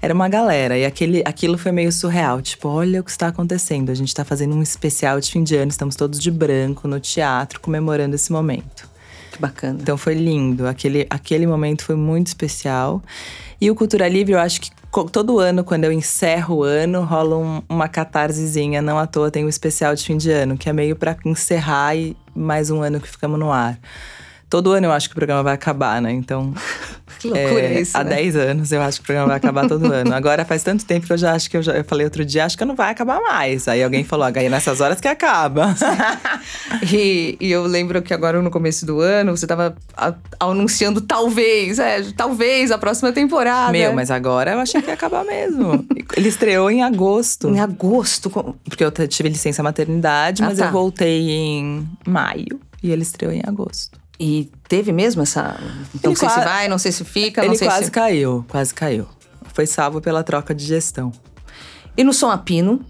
Era uma galera. E aquele, aquilo foi meio surreal. Tipo, olha o que está acontecendo. A gente está fazendo um especial de fim de ano, estamos todos de branco no teatro, comemorando esse momento. Que bacana. Então foi lindo. Aquele, aquele momento foi muito especial. E o Cultura Livre, eu acho que todo ano, quando eu encerro o ano, rola um- uma catarsezinha. Não à toa tem o especial de fim de ano, que é meio pra encerrar e mais um ano que ficamos no ar. Todo ano eu acho que o programa vai acabar, né? Então. Que loucura é, isso, Há né? 10 anos eu acho que o programa vai acabar todo <laughs> ano. Agora faz tanto tempo que eu já acho que eu já. Eu falei outro dia, acho que não vai acabar mais. Aí alguém falou, ah, nessas horas que acaba. <laughs> E, e eu lembro que agora no começo do ano você tava a- anunciando talvez, é, talvez a próxima temporada. Meu, mas agora eu achei que ia acabar mesmo. Ele estreou em agosto. Em agosto. com- Porque eu tive licença maternidade, Ah, mas tá. eu voltei em maio e ele estreou em agosto. E teve mesmo essa. Não Ele sei se qua- vai, não sei se fica, não ele sei quase se. caiu, quase caiu. Foi salvo pela troca de gestão. E no Som Apino,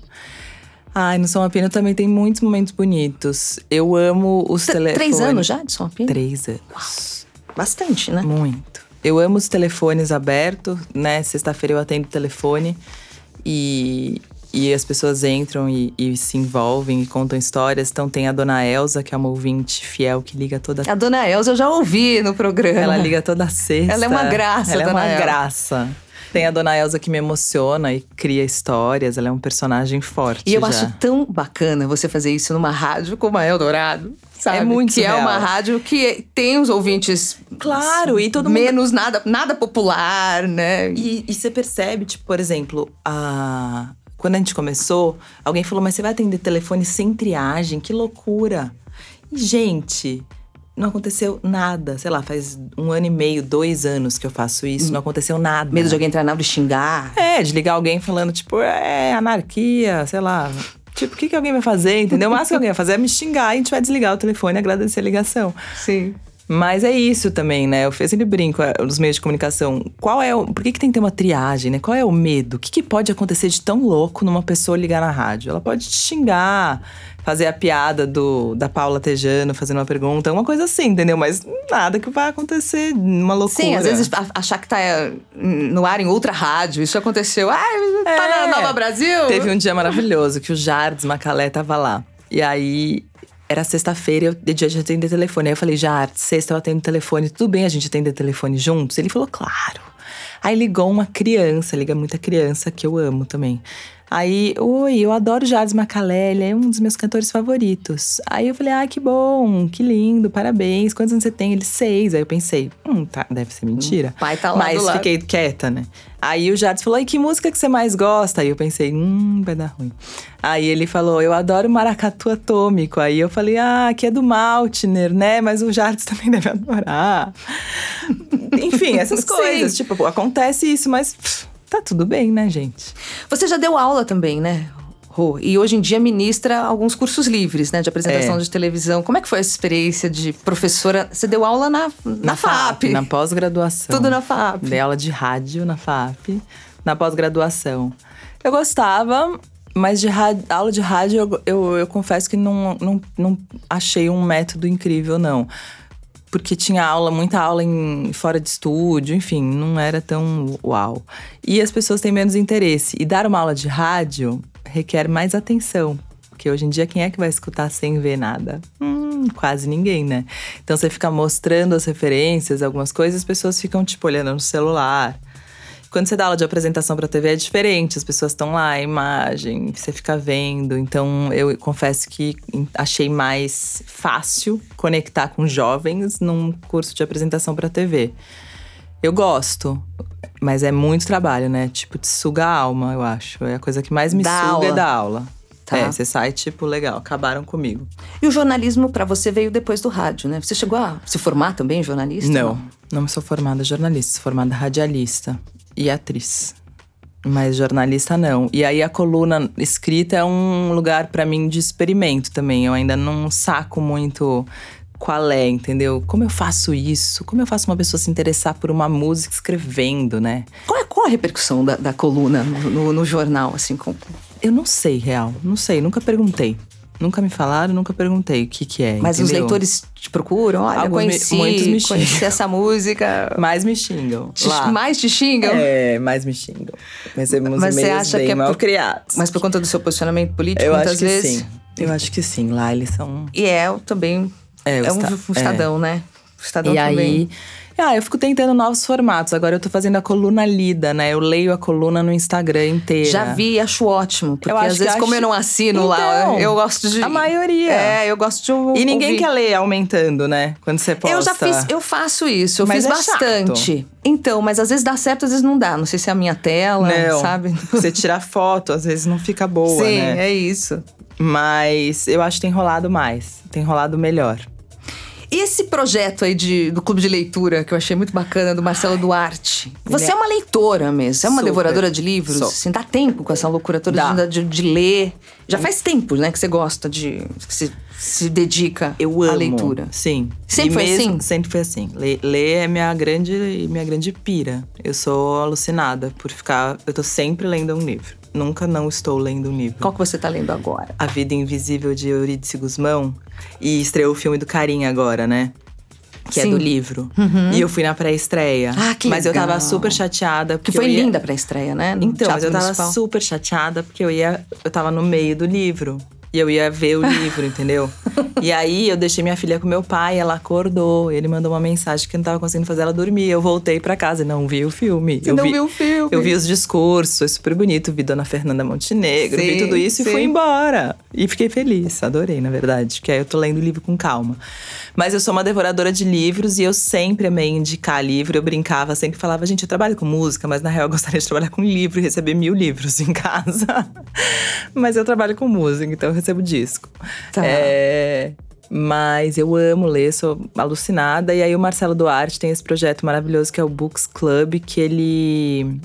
Ai, no São Apino também tem muitos momentos bonitos. Eu amo os t- telefones. três anos já de Som Apino? Três anos. Bastante, né? Muito. Eu amo os telefones abertos, né? Sexta-feira eu atendo o telefone e, e as pessoas entram e, e se envolvem e contam histórias. Então tem a dona Elza, que é uma ouvinte fiel que liga toda A dona Elza eu já ouvi no programa. Ela liga toda sexta. Ela é uma graça, Ela é dona uma Elza. graça. Tem a dona Elza que me emociona e cria histórias. Ela é um personagem forte. E eu já. acho tão bacana você fazer isso numa rádio como a Eldorado. Sabe? É muito Que é surreal. uma rádio que tem os ouvintes. Claro, e todo mundo- Menos nada, nada popular, né? E, e você percebe, tipo, por exemplo, a... quando a gente começou, alguém falou, mas você vai atender telefone sem triagem? Que loucura! E, gente, não aconteceu nada. Sei lá, faz um ano e meio, dois anos que eu faço isso, não aconteceu nada. Medo de alguém entrar na aula e xingar. É, de ligar alguém falando, tipo, é anarquia, sei lá. Tipo, o que, que alguém vai fazer, entendeu? O máximo que alguém vai fazer é me xingar e a gente vai desligar o telefone e agradecer a ligação. Sim. Mas é isso também, né? Eu sempre brinco é, nos meios de comunicação. Qual é o. Por que, que tem que ter uma triagem, né? Qual é o medo? O que, que pode acontecer de tão louco numa pessoa ligar na rádio? Ela pode te xingar, fazer a piada do, da Paula Tejano fazendo uma pergunta, uma coisa assim, entendeu? Mas nada que vai acontecer, uma loucura. Sim, às vezes achar que tá é, no ar em outra rádio. Isso aconteceu. Ah, tá É. na Nova Brasil? Teve um dia maravilhoso que o Jardes Macalé tava lá. E aí, era sexta-feira, eu de dia de atender telefone. Aí eu falei, Jardes, sexta eu atendo telefone, tudo bem a gente atender telefone juntos? Ele falou, claro. Aí ligou uma criança, liga muita criança, que eu amo também. Aí, oi, eu adoro Jardim Macalé, ele é um dos meus cantores favoritos. Aí eu falei, ah, que bom, que lindo, parabéns. Quantos anos você tem? Ele, seis. Aí eu pensei, hum, tá, deve ser mentira. O pai tá lá Mas fiquei quieta, né? Aí o Jardim falou, e que música que você mais gosta? Aí eu pensei, hum, vai dar ruim. Aí ele falou, eu adoro Maracatu Atômico. Aí eu falei, ah, que é do Maltner, né? Mas o Jardim <laughs> também deve adorar. Enfim, essas <laughs> coisas. Tipo, acontece isso, mas pff, tá tudo bem, né, gente? Você já deu aula também, né? Rô? E hoje em dia ministra alguns cursos livres, né? De apresentação É. de televisão. Como é que foi essa experiência de professora? Você deu aula na, na, FAP. Na pós-graduação. Tudo na FAP. Dei aula de rádio na FAP, na pós-graduação. Eu gostava, mas de rádio- aula de rádio eu, eu, eu confesso que não, não, não achei um método incrível, não. Porque tinha aula, muita aula em fora de estúdio, enfim, não era tão uau. E as pessoas têm menos interesse. E dar uma aula de rádio requer mais atenção. Porque hoje em dia, quem é que vai escutar sem ver nada? Hum, quase ninguém, né? Então você fica mostrando as referências, algumas coisas, as pessoas ficam, tipo, olhando no celular. Quando você dá aula de apresentação para TV é diferente, as pessoas estão lá, a imagem, você fica vendo. Então eu confesso que achei mais fácil conectar com jovens num curso de apresentação para TV. Eu gosto, mas é muito trabalho, né? Tipo, te suga a alma, eu acho. É a coisa que mais me Da suga aula. é da aula. Tá. É, você sai, tipo, legal, acabaram comigo. E o jornalismo pra você veio depois do rádio, né? Você chegou a se formar também em jornalista? Não, não sou formada jornalista, sou formada radialista e atriz. Mas jornalista não. E aí a coluna escrita é um lugar pra mim de experimento também. Eu ainda não saco muito qual é, entendeu? Como eu faço isso? Como eu faço uma pessoa se interessar por uma música escrevendo, né? Qual é, qual a repercussão da, da coluna no, no- no jornal, assim? Com, Eu não sei, real. Não sei, nunca perguntei. Nunca me falaram, nunca perguntei o que que é, mas os entendeu? leitores te procuram? Olha, Alguns me- conheci, muitos me conheci essa música. Mais me xingam. Te- lá. mais te xingam? É, mais me xingam. Recebemos Mas você acha bem que é por- mal criados. Mas por conta do seu posicionamento político, eu muitas acho que vezes. sim. Eu acho que sim. Lá eles são. E é também. É, É, um, esta- um estadão, né? O estadão E também. aí. Ah, eu fico tentando novos formatos. Agora eu tô fazendo a coluna lida, né? Eu leio a coluna no Instagram inteira. Já vi acho ótimo. Porque Eu acho às vezes, que como acho- eu não assino lá, Então, eu gosto de. a maioria. É, eu gosto de. E ninguém quer ler aumentando, né? Quando você posta. Eu já fiz, eu faço isso, eu Mas fiz é chato. bastante. Então, mas às vezes dá certo, às vezes não dá. Não sei se é a minha tela, Não. sabe? <laughs> Você tirar foto, às vezes não fica boa, Sim, né? é isso. Mas eu acho que tem rolado mais. Tem rolado melhor. Esse projeto aí de, do clube de leitura, que eu achei muito bacana, do Marcelo Duarte. Você ele é uma leitora mesmo, você é uma Super. devoradora de livros? Sou. Assim, dá tempo com essa loucura toda de, de, ler. Já faz tempo, né, que você gosta de. que se, se dedica Eu à leitura. Sim. Sempre E foi mesmo- assim? Sempre foi assim. Ler, ler é minha grande, minha grande pira. Eu sou alucinada por ficar. Eu tô sempre lendo um livro. Nunca não estou lendo um livro. Qual que você tá lendo agora? A Vida Invisível de Eurídice Guzmão. E estreou o filme do Carinha agora, né? Que Sim. Uhum. é do livro. E eu fui na pré-estreia. Ah, que Mas eu legal. tava super chateada. Que Porque foi eu ia... linda pra estreia, né? no Então, mas eu tava Municipal. super chateada porque eu ia. Eu tava no meio do livro. E eu ia ver o livro, entendeu? E aí eu deixei minha filha com meu pai, ela acordou. Ele mandou uma mensagem que eu não tava conseguindo fazer ela dormir. Eu voltei pra casa e não vi o filme. Você eu não vi, viu o filme? Eu vi os discursos, foi super bonito. Vi Dona Fernanda Montenegro, Sim, vi tudo isso sim. e fui embora. E fiquei feliz, adorei, na verdade. Porque aí eu tô lendo o livro com calma. Mas eu sou uma devoradora de livros e eu sempre amei indicar livro. Eu brincava, sempre falava, gente, eu trabalho com música, mas na real eu gostaria de trabalhar com livro e receber mil livros em casa. <laughs> mas eu trabalho com música, então eu recebo disco. Tá. É, Mas eu amo ler, sou alucinada. E aí o Marcelo Duarte tem esse projeto maravilhoso que é o Books Club, que ele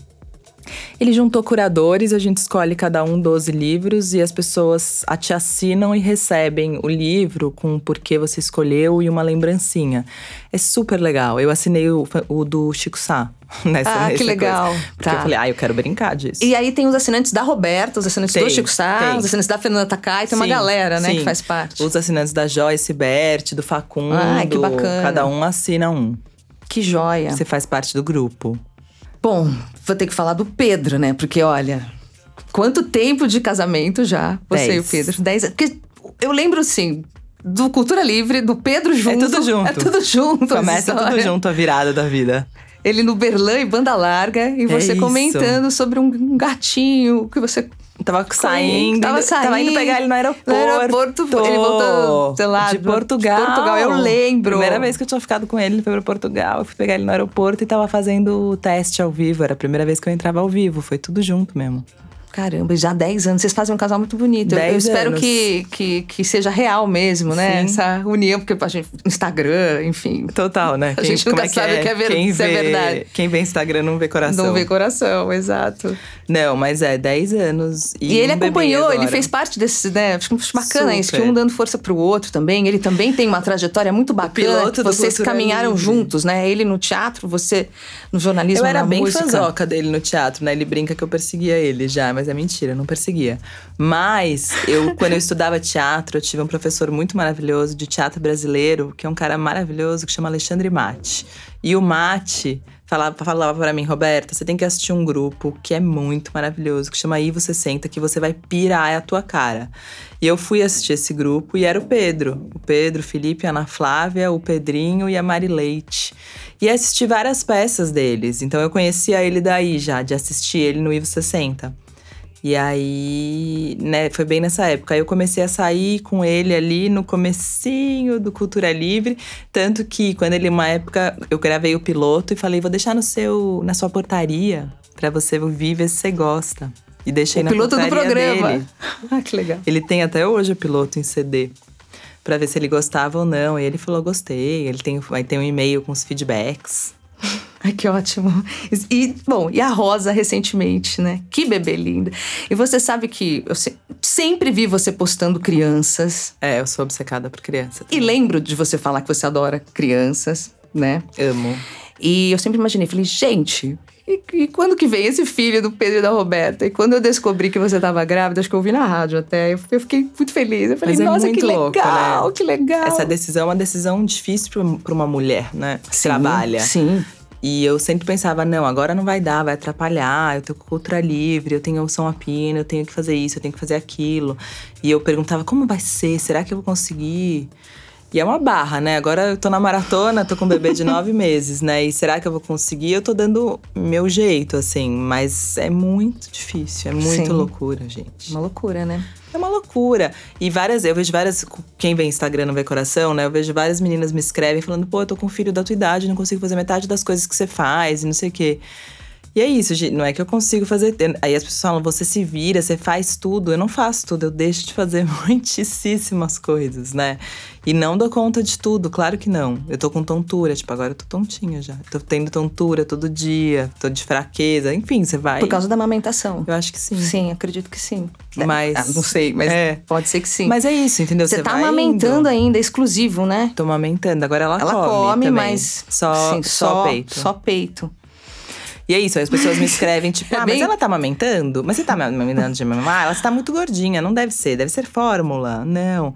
ele juntou curadores, a gente escolhe cada um 12 livros e as pessoas te assinam e recebem o livro com o porquê você escolheu e uma lembrancinha. É super legal. Eu assinei o, o do Chico Sá. <laughs> Nessa, ah, que legal. Coisa. Porque tá. eu falei, ah, eu quero brincar disso. E aí tem os assinantes da Roberta, os assinantes tem, do Chico Sá, tem. os assinantes da Fernanda Takai, tem sim, uma galera, né, sim. que faz parte. Os assinantes da Joyce Bert, do Facundo. Ah, que bacana. Cada um assina um. Que joia. Você faz parte do grupo. Bom, vou ter que falar do Pedro, né? Porque olha, quanto tempo de casamento já, você Dez. e o Pedro? Dez Porque eu lembro, assim, do Cultura Livre, do Pedro junto. É tudo junto. É tudo junto. Começa tudo junto a virada da vida. Ele no Berlan e banda larga, e é você é comentando sobre um gatinho que você Tava saindo, tava saindo. Tava indo pegar ele no aeroporto. No aeroporto, ele voltou, sei lá, de Portugal. De Portugal, eu lembro. Primeira vez que eu tinha ficado com ele, ele foi pra Portugal. Eu fui pegar ele no aeroporto e tava fazendo o teste ao vivo. Era a primeira vez que eu entrava ao vivo. Foi tudo junto mesmo. Caramba, já 10 anos. Vocês fazem um casal muito bonito. Eu, eu espero que, que, que seja real mesmo, né? Sim. Essa união, porque a gente. Instagram, enfim. Total, né? A quem, gente nunca é sabe o que é, ver, quem vê, é verdade. Quem vê Instagram não vê coração. Não vê coração, exato. Não, mas é 10 anos. E, e ele um acompanhou, ele fez parte desse, né? Acho bacana Super. isso, que um dando força pro outro também. Ele também tem uma trajetória muito bacana. Vocês caminharam livre. juntos, né? Ele no teatro, você no jornalismo. Eu era bem música. dele no teatro, né? Ele brinca que eu perseguia ele já, mas é mentira, não perseguia. Mas eu, <laughs> quando eu estudava teatro, eu tive um professor muito maravilhoso de teatro brasileiro, que é um cara maravilhoso, que chama Alexandre Mate. E o Mate falava, falava para mim, Roberta, você tem que assistir um grupo que é muito maravilhoso, que chama Aí Você Senta, que você vai pirar a tua cara. E eu fui assistir esse grupo e era o Pedro. O Pedro, o Felipe, a Ana Flávia, o Pedrinho e a Mari Leite. E assisti várias peças deles. Então eu conhecia ele daí já, de assistir ele no Ivo 60. E aí, né, foi bem nessa época. Aí eu comecei a sair com ele ali no comecinho do Cultura Livre, tanto que quando ele uma época eu gravei o piloto e falei, vou deixar no seu na sua portaria para você ouvir ver se você gosta. E deixei o na piloto do programa. Dele. <laughs> ah, que legal. Ele tem até hoje o piloto em CD para ver se ele gostava ou não. E ele falou gostei. Ele tem vai ter um e-mail com os feedbacks. <laughs> Ai, que ótimo. E, bom, e a Rosa recentemente, né? Que bebê linda. E você sabe que eu se, sempre vi você postando crianças. É, eu sou obcecada por crianças. E lembro de você falar que você adora crianças, né? Amo. E eu sempre imaginei, falei, gente, e, e, quando que vem esse filho do Pedro e da Roberta? E quando eu descobri que você estava grávida, acho que eu ouvi na rádio até, eu, eu fiquei muito feliz. Eu falei, é nossa, que louco, legal, né? que legal. Essa decisão é uma decisão difícil para uma mulher, né? Que sim, trabalha. Sim. E eu sempre pensava, não, agora não vai dar, vai atrapalhar, eu tenho cultura livre, eu tenho som a pino, eu tenho que fazer isso, eu tenho que fazer aquilo. E eu perguntava, como vai ser? Será que eu vou conseguir? E é uma barra, né? Agora eu tô na maratona, tô com um bebê de <laughs> nove meses, né? E será que eu vou conseguir? Eu tô dando meu jeito, assim, mas é muito difícil, é muito Sim. loucura, gente. Uma loucura, né? É uma loucura. E várias, eu vejo várias. Quem vê Instagram não vê coração, né? Eu vejo várias meninas me escrevem falando, pô, eu tô com um filho da tua idade, não consigo fazer metade das coisas que você faz e não sei o quê. E é isso, gente. Não é que eu consigo fazer. Aí as pessoas falam, você se vira, você faz tudo. Eu não faço tudo, eu deixo de fazer <laughs> muitíssimas coisas, né? E não dou conta de tudo, claro que não. Eu tô com tontura, tipo, agora eu tô tontinha já. Tô tendo tontura todo dia, tô de fraqueza, enfim, você vai. Por causa da amamentação. Eu acho que sim. Sim, acredito que sim. Mas. Ah, não sei, mas é. pode ser que sim. Mas é isso, entendeu? Você, tá amamentando indo. ainda, exclusivo, né? Tô amamentando. Agora ela, ela come. Ela come, também. mas. Só, sim, só, só peito. Só peito. E é isso, aí as pessoas me <laughs> escrevem, tipo, é ah, bem... mas ela tá amamentando? Mas você tá amamentando de mamar? Ela está muito gordinha, não deve ser, deve ser fórmula. Não.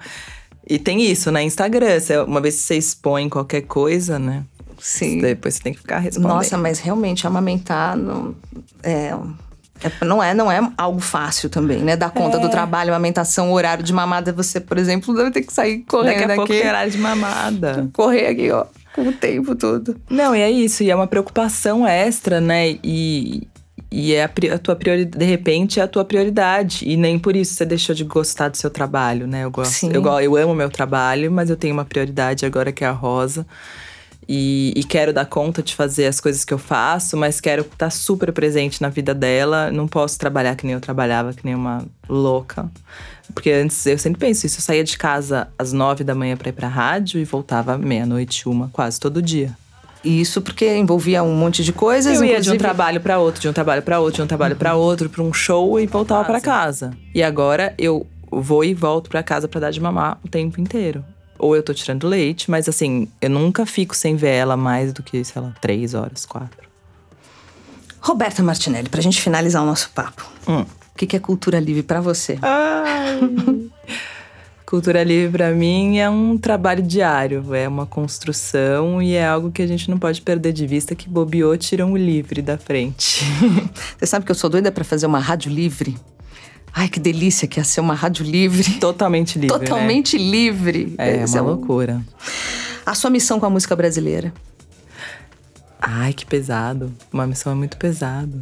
E tem isso, né? Instagram, uma vez que você expõe qualquer coisa, né? Sim. Depois você tem que ficar respondendo. Nossa, mas realmente amamentar não é, é, não é, não é algo fácil também, né? Dar conta é. do trabalho, amamentação, horário de mamada. Você, por exemplo, deve ter que sair correndo Daqui a aqui. pouco tem horário de mamada. Correr aqui, ó <laughs> com o tempo todo. Não, e é isso, e é uma preocupação extra, né? E, e é a, a, tua prioridade, de repente é a tua prioridade. E nem por isso você deixou de gostar do seu trabalho, né? Eu gosto, Sim. eu, eu amo meu trabalho, mas eu tenho uma prioridade agora que é a Rosa. e, e, quero dar conta de fazer as coisas que eu faço, mas quero estar tá super presente na vida dela. Não posso trabalhar que nem eu trabalhava, que nem uma louca. Porque antes eu sempre penso isso, eu saía de casa às nove da manhã para ir pra rádio e voltava meia-noite, uma, quase todo dia. Isso porque envolvia um monte de coisas. Eu ia inclusive... de um trabalho para outro, de um trabalho para outro, de um trabalho uhum. para outro, para um show e voltava para casa. E agora eu vou e volto para casa para dar de mamar o tempo inteiro ou eu tô tirando leite, mas assim, eu nunca fico sem ver ela mais do que, sei lá, três horas, quatro. Roberta Martinelli, pra gente finalizar o nosso papo. Hum. O que, é cultura livre para você? <laughs> Cultura livre para mim é um trabalho diário, é uma construção e é algo que a gente não pode perder de vista que bobeou tiram o livre da frente. <laughs> Você sabe que eu sou doida para fazer uma rádio livre? Ai, que delícia que ia ser uma rádio livre. Totalmente livre. Né? Totalmente né? livre. É, é uma é loucura. A sua missão com a música brasileira? Ai, que pesado. Uma missão é muito pesado.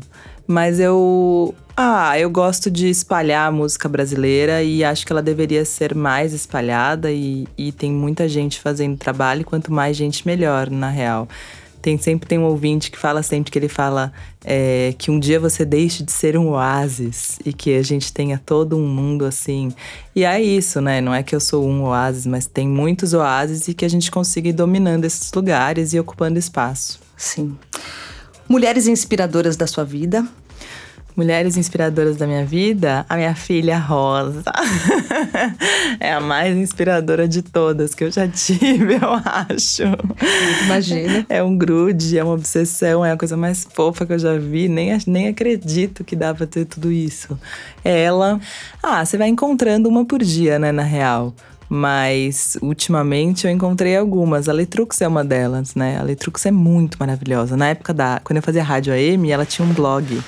Mas eu. Ah, eu gosto de espalhar a música brasileira e acho que ela deveria ser mais espalhada e, e tem muita gente fazendo trabalho, quanto mais gente, melhor, na real. Tem sempre tem um ouvinte que fala sempre que ele fala é, que um dia você deixe de ser um oásis e que a gente tenha todo um mundo assim. E é isso, né? Não é que eu sou um oásis, mas tem muitos oásis e que a gente consiga ir dominando esses lugares e ocupando espaço. Sim. Mulheres inspiradoras da sua vida, Mulheres inspiradoras da minha vida, a minha filha Rosa. <laughs> é a mais inspiradora de todas que eu já <laughs> tive, eu acho. Imagina. É um grude, é uma obsessão, é a coisa mais fofa que eu já vi. Nem, nem acredito que dá pra ter tudo isso. É ela. Ah, você vai encontrando uma por dia, né, na real. Mas ultimamente eu encontrei algumas. A Letrux é uma delas, né? A Letrux é muito maravilhosa. Na época da. Quando eu fazia rádio AM, ela tinha um blog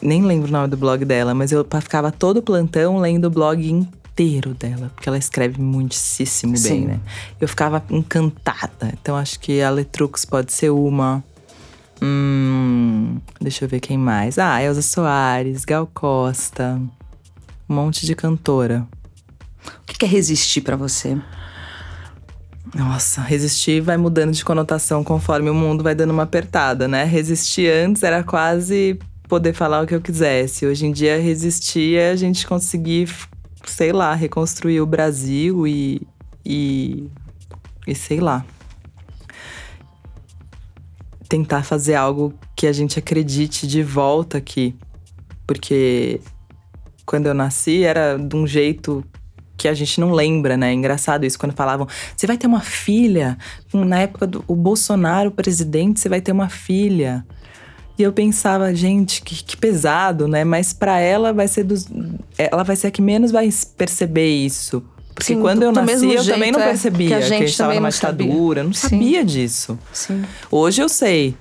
nem lembro o nome do blog dela, mas eu ficava todo plantão lendo o blog inteiro dela, porque ela escreve muitíssimo Sim. bem, né? Eu ficava encantada. Então acho que a Letrux pode ser uma. Hum, deixa eu ver quem mais. Ah, Elza Soares, Gal Costa. Um monte de cantora. O que é resistir para você? Nossa, resistir vai mudando de conotação conforme o mundo vai dando uma apertada, né? Resistir antes era quase poder falar o que eu quisesse. Hoje em dia, resistir é a gente conseguir, sei lá, reconstruir o Brasil e. e, e sei lá. Tentar fazer algo que a gente acredite de volta aqui. Porque quando eu nasci era de um jeito que a gente não lembra, né? É engraçado isso, quando falavam, você vai ter uma filha. Na época do Bolsonaro, presidente, você vai ter uma filha. E eu pensava, gente, que, que pesado, né? Mas para ela vai ser dos. Ela vai ser a que menos vai perceber isso. Porque Sim, quando do, eu nasci, eu também não é, percebia que a gente, que a gente estava numa ditadura. Não sabia Sim. disso. Sim. Hoje eu sei.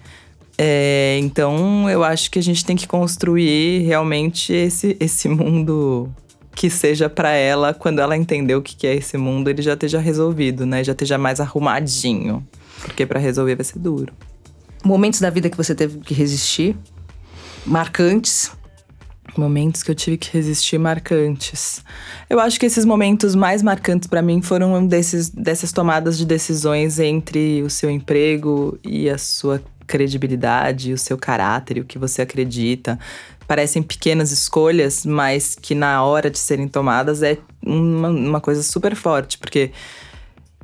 É, então eu acho que a gente tem que construir realmente esse, esse mundo que seja para ela, quando ela entender o que é esse mundo, ele já esteja resolvido, né? Já esteja mais arrumadinho. Porque para resolver vai ser duro momentos da vida que você teve que resistir, marcantes. Momentos que eu tive que resistir marcantes. Eu acho que esses momentos mais marcantes para mim foram um desses, dessas tomadas de decisões entre o seu emprego e a sua credibilidade, o seu caráter o que você acredita. Parecem pequenas escolhas, mas que na hora de serem tomadas é uma, uma coisa super forte, porque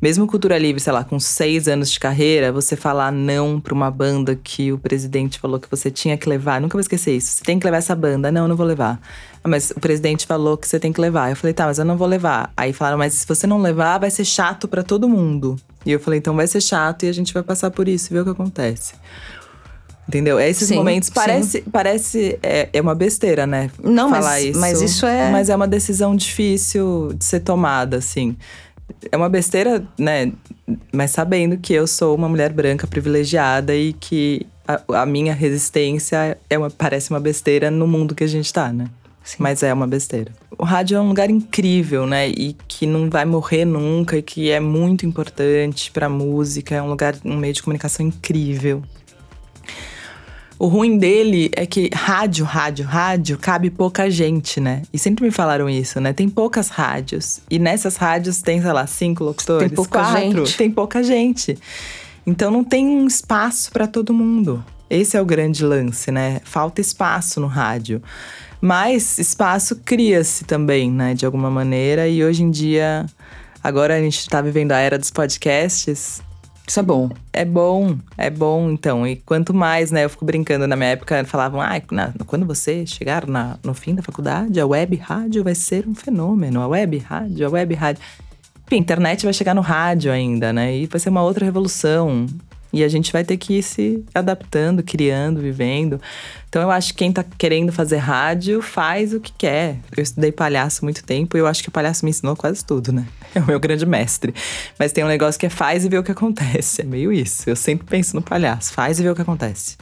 mesmo cultura livre, sei lá, com seis anos de carreira, você falar não pra uma banda que o presidente falou que você tinha que levar. Nunca vou esquecer isso. Você tem que levar essa banda. Não, não vou levar. Ah, mas o presidente falou que você tem que levar. Eu falei, tá, mas eu não vou levar. Aí falaram, mas se você não levar, vai ser chato para todo mundo. E eu falei, então vai ser chato e a gente vai passar por isso e ver o que acontece. Entendeu? É esses sim, momentos parece parece é, é uma besteira, né? Não, falar mas, isso, mas isso é Mas é uma decisão difícil de ser tomada, assim é uma besteira, né? Mas sabendo que eu sou uma mulher branca privilegiada e que a, a minha resistência é uma, parece uma besteira no mundo que a gente tá, né? Sim. Mas é uma besteira. O rádio é um lugar incrível, né? E que não vai morrer nunca e que é muito importante pra música. É um lugar, um meio de comunicação incrível. O ruim dele é que rádio, rádio, rádio cabe pouca gente, né? E sempre me falaram isso, né? Tem poucas rádios. E nessas rádios tem, sei lá, cinco locutores, Tem pouca quatro. gente. Tem pouca gente. Então não tem um espaço para todo mundo. Esse é o grande lance, né? Falta espaço no rádio. Mas espaço cria-se também, né? De alguma maneira. E hoje em dia, agora a gente tá vivendo a era dos podcasts. Isso é bom. É bom, é bom, então. E quanto mais, né? Eu fico brincando, na minha época falavam, ah, na- quando você chegar na- no fim da faculdade, a web rádio vai ser um fenômeno. A web rádio, a web rádio. Enfim, a internet vai chegar no rádio ainda, né? E vai ser uma outra revolução. E a gente vai ter que ir se adaptando, criando, vivendo. Então eu acho que quem tá querendo fazer rádio faz o que quer. Eu estudei palhaço muito tempo e eu acho que o palhaço me ensinou quase tudo, né? <laughs> É o meu grande mestre. Mas tem um negócio que é faz e vê o que acontece. É meio isso. Eu sempre penso no palhaço. Faz e vê o que acontece.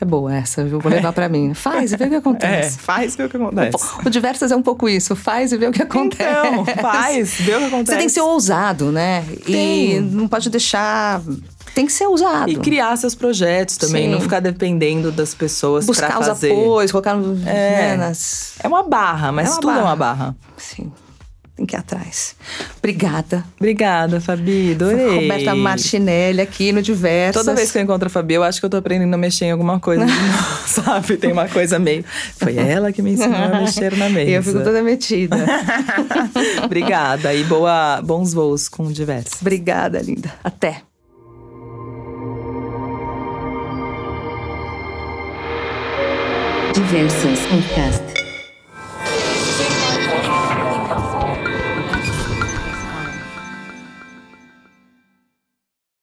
É boa essa, viu? Vou levar pra mim. Faz e vê o que <laughs> É, acontece. faz e vê o que acontece. O Diversas é um pouco isso. Faz e vê o que acontece. Então, faz, vê o que acontece. Você tem que ser ousado, né? E Tem. não pode deixar. Tem que ser ousado. E criar seus projetos também, Sim. não ficar dependendo das pessoas Buscar pra os fazer. apoios, colocar no, É. né, nas. É uma barra, mas É uma tudo é barra. uma barra. Sim. Tem que ir atrás. Obrigada. Obrigada, Fabi. Adorei. Roberta Martinelli aqui no Diversas. Toda vez que eu encontro a Fabi, eu acho que eu tô aprendendo a mexer em alguma coisa. <laughs> <laughs> sabe? Tem uma coisa meio. Foi ela que me ensinou a mexer na mesa. Eu fico toda metida. <laughs> Obrigada e boa, bons voos com diversos. Obrigada, linda. Até. Diversas Podcast.